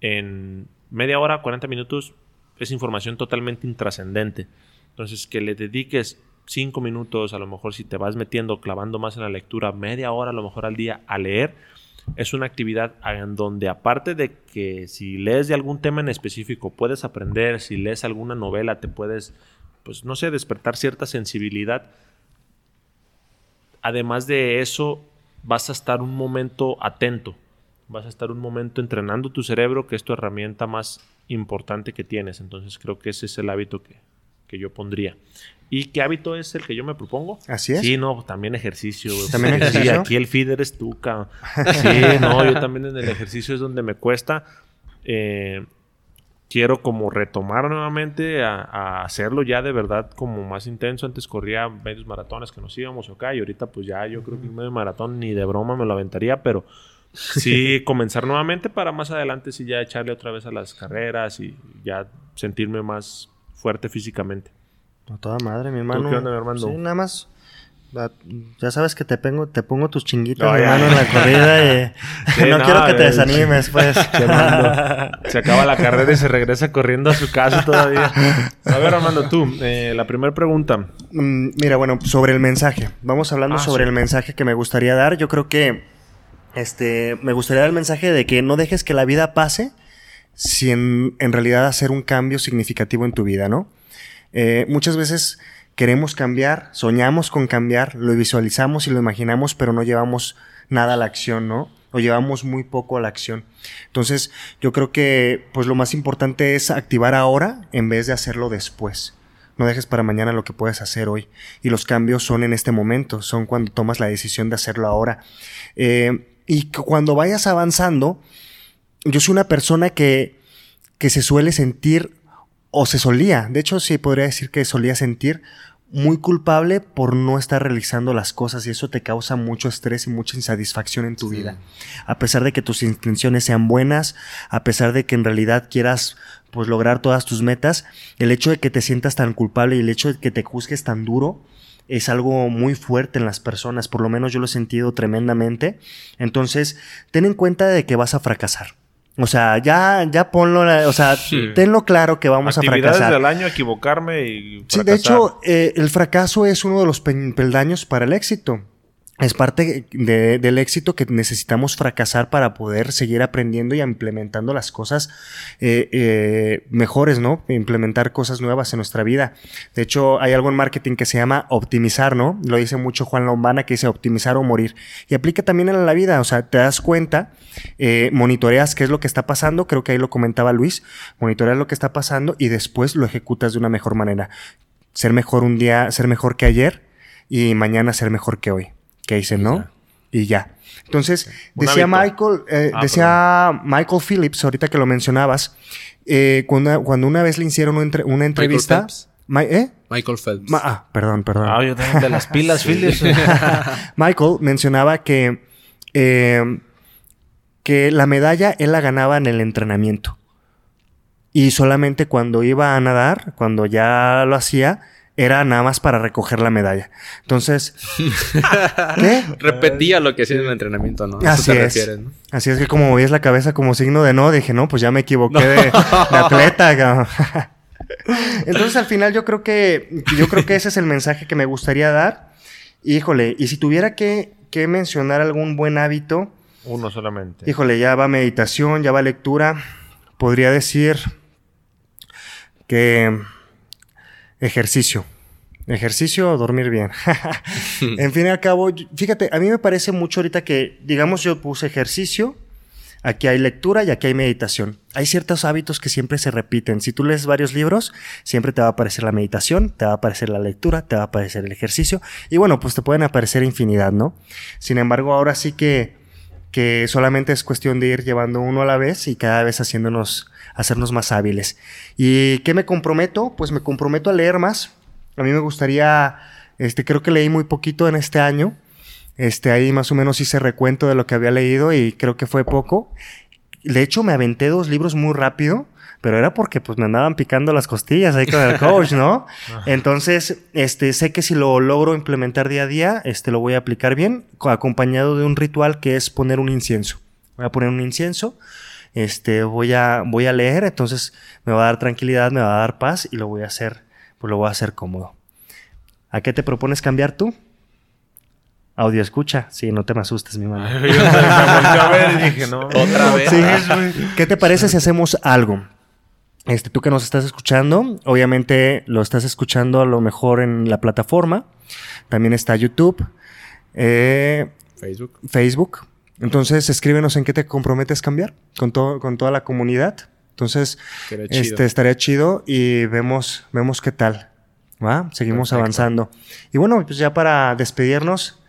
en media hora, 40 minutos, es información totalmente intrascendente. Entonces, que le dediques 5 minutos, a lo mejor si te vas metiendo, clavando más en la lectura, media hora a lo mejor al día a leer, es una actividad en donde aparte de que si lees de algún tema en específico puedes aprender, si lees alguna novela te puedes, pues no sé, despertar cierta sensibilidad. Además de eso, vas a estar un momento atento, vas a estar un momento entrenando tu cerebro, que es tu herramienta más importante que tienes. Entonces creo que ese es el hábito que, que yo pondría. ¿Y qué hábito es el que yo me propongo? Así es. Sí, no, también ejercicio. ¿También ejercicio? Sí, aquí el feeder es tú, cabrón. Sí, no, yo también en el ejercicio es donde me cuesta. Eh, quiero como retomar nuevamente a, hacerlo ya de verdad como más intenso. Antes corría medios maratones que nos íbamos acá y ahorita pues ya yo creo que un medio maratón ni de broma me lo aventaría, pero sí comenzar nuevamente para más adelante sí ya echarle otra vez a las carreras y ya sentirme más fuerte físicamente. A toda madre, mi hermano. ¿Qué onda, mi hermano? Sí, nada más. Ya sabes que te pongo, te pongo tus chinguitos, mi hermano, en la corrida y no, quiero que te desanimes, pues. Se acaba la carrera y se regresa corriendo a su casa todavía. A ver, Armando, tú, eh, la primera pregunta. Mm, mira, bueno, sobre el mensaje. Vamos hablando ah, sobre el mensaje que me gustaría dar. Yo creo que este, me gustaría dar el mensaje de que no dejes que la vida pase sin en realidad hacer un cambio significativo en tu vida, ¿no? Eh, muchas veces queremos cambiar, soñamos con cambiar, lo visualizamos y lo imaginamos, pero no llevamos nada a la acción, ¿no? O llevamos muy poco a la acción. Entonces, yo creo que pues lo más importante es activar ahora en vez de hacerlo después. No dejes para mañana lo que puedes hacer hoy. Y los cambios son en este momento, son cuando tomas la decisión de hacerlo ahora. Eh, y cuando vayas avanzando, yo soy una persona que, que se suele sentir o se solía, de hecho sí podría decir que solía sentir muy culpable por no estar realizando las cosas y eso te causa mucho estrés y mucha insatisfacción en tu vida. A pesar de que tus intenciones sean buenas, a pesar de que en realidad quieras pues lograr todas tus metas, el hecho de que te sientas tan culpable y el hecho de que te juzgues tan duro es algo muy fuerte en las personas, por lo menos yo lo he sentido tremendamente. Entonces, ten en cuenta de que vas a fracasar. O sea, ya, ya ponlo, o sea, tenlo claro que vamos a fracasar. del año, equivocarme y Sí, de hecho, eh, el fracaso es uno de los peldaños para el éxito es parte del éxito que necesitamos fracasar para poder seguir aprendiendo y implementando las cosas eh, eh, mejores, ¿no? Implementar cosas nuevas en nuestra vida. De hecho, hay algo en marketing que se llama optimizar, ¿no? Lo dice mucho Juan Lombana que dice optimizar o morir. Y aplica también en la vida, o sea, te das cuenta, eh, monitoreas qué es lo que está pasando, creo que ahí lo comentaba Luis, monitoreas lo que está pasando y después lo ejecutas de una mejor manera. Ser mejor un día, ser mejor que ayer y mañana ser mejor que hoy que dice no y ya. Entonces, decía Michael, eh, ah, decía Michael Phillips, ahorita que lo mencionabas, eh, cuando, cuando, una vez le hicieron una, entrevista. Ma- ¿Eh? Michael Phelps. Ma- ah, perdón, perdón. Ah, yo también de las pilas, Phillips. Michael mencionaba que, eh, que la medalla él la ganaba en el entrenamiento. Y solamente cuando iba a nadar, cuando ya lo hacía, era nada más para recoger la medalla. Entonces, ¿qué? Repetía lo que hacía en el entrenamiento, ¿no? Así te es. refieres, ¿no? Así es que como movías la cabeza como signo de no, dije, no, pues ya me equivoqué de, de atleta. Entonces al final yo creo que yo creo que ese es el mensaje que me gustaría dar. Híjole, y si tuviera que, que mencionar algún buen hábito, Uno solamente. híjole, ya va meditación, ya va lectura, podría decir que ejercicio. Ejercicio o dormir bien. en fin y al cabo, fíjate, a mí me parece mucho ahorita que, digamos, yo puse ejercicio, aquí hay lectura y aquí hay meditación. Hay ciertos hábitos que siempre se repiten. Si tú lees varios libros, siempre te va a aparecer la meditación, te va a aparecer la lectura, te va a aparecer el ejercicio y bueno, pues te pueden aparecer infinidad, ¿no? Sin embargo, ahora sí que, que solamente es cuestión de ir llevando uno a la vez y cada vez haciéndonos, hacernos más hábiles. ¿Y qué me comprometo? Pues me comprometo a leer más. A mí me gustaría, este, creo que leí muy poquito en este año. Este, ahí más o menos hice recuento de lo que había leído y creo que fue poco. De hecho, me aventé dos libros muy rápido, pero era porque pues me andaban picando las costillas ahí con el coach, ¿no? Entonces, este, sé que si lo logro implementar día a día, este, lo voy a aplicar bien, co- acompañado de un ritual que es poner un incienso. Voy a poner un incienso, este, voy a, voy a leer, entonces me va a dar tranquilidad, me va a dar paz y lo voy a hacer, pues lo voy a hacer cómodo. ¿A qué te propones cambiar tú? Audio escucha, sí, no te me asustes, mi mano. Yo me a ver y dije, no. Otra vez. Sí. ¿Qué te parece si hacemos algo? Este, tú que nos estás escuchando, obviamente lo estás escuchando a lo mejor en la plataforma. También está YouTube, eh, Facebook. Facebook. Entonces, escríbenos en qué te comprometes cambiar con, todo, con toda la comunidad. Entonces, Estaría chido. este, estaría chido y vemos, vemos qué tal. ¿Va? Seguimos Perfecto. avanzando. Y bueno, pues ya para despedirnos,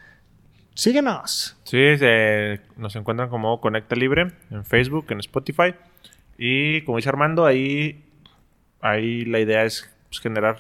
síguenos. Sí, eh, nos encuentran como Conecta Libre en Facebook, en Spotify. Y como dice Armando, ahí, ahí la idea es pues, generar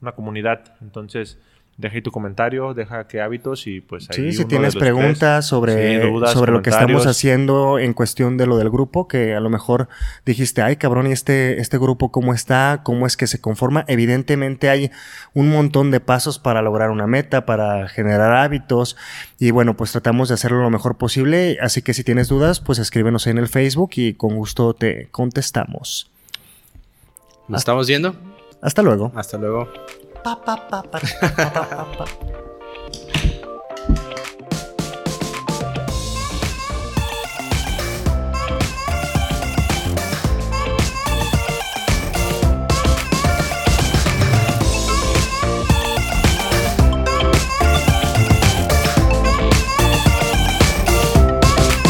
una comunidad. Entonces, deja ahí tu comentario, deja qué hábitos y pues ahí Sí, si tienes preguntas tres- sobre, Sí, dudas, sobre lo que estamos haciendo en cuestión de lo del grupo, que a lo mejor dijiste, ay cabrón, ¿y este, este grupo cómo está? ¿Cómo es que se conforma? Evidentemente hay un montón de pasos para lograr una meta, para generar hábitos y bueno, pues tratamos de hacerlo lo mejor posible, así que si tienes dudas, pues escríbenos en el Facebook y con gusto te contestamos. ¿Nos estamos viendo? Hasta luego. Hasta luego. papa papa papa papa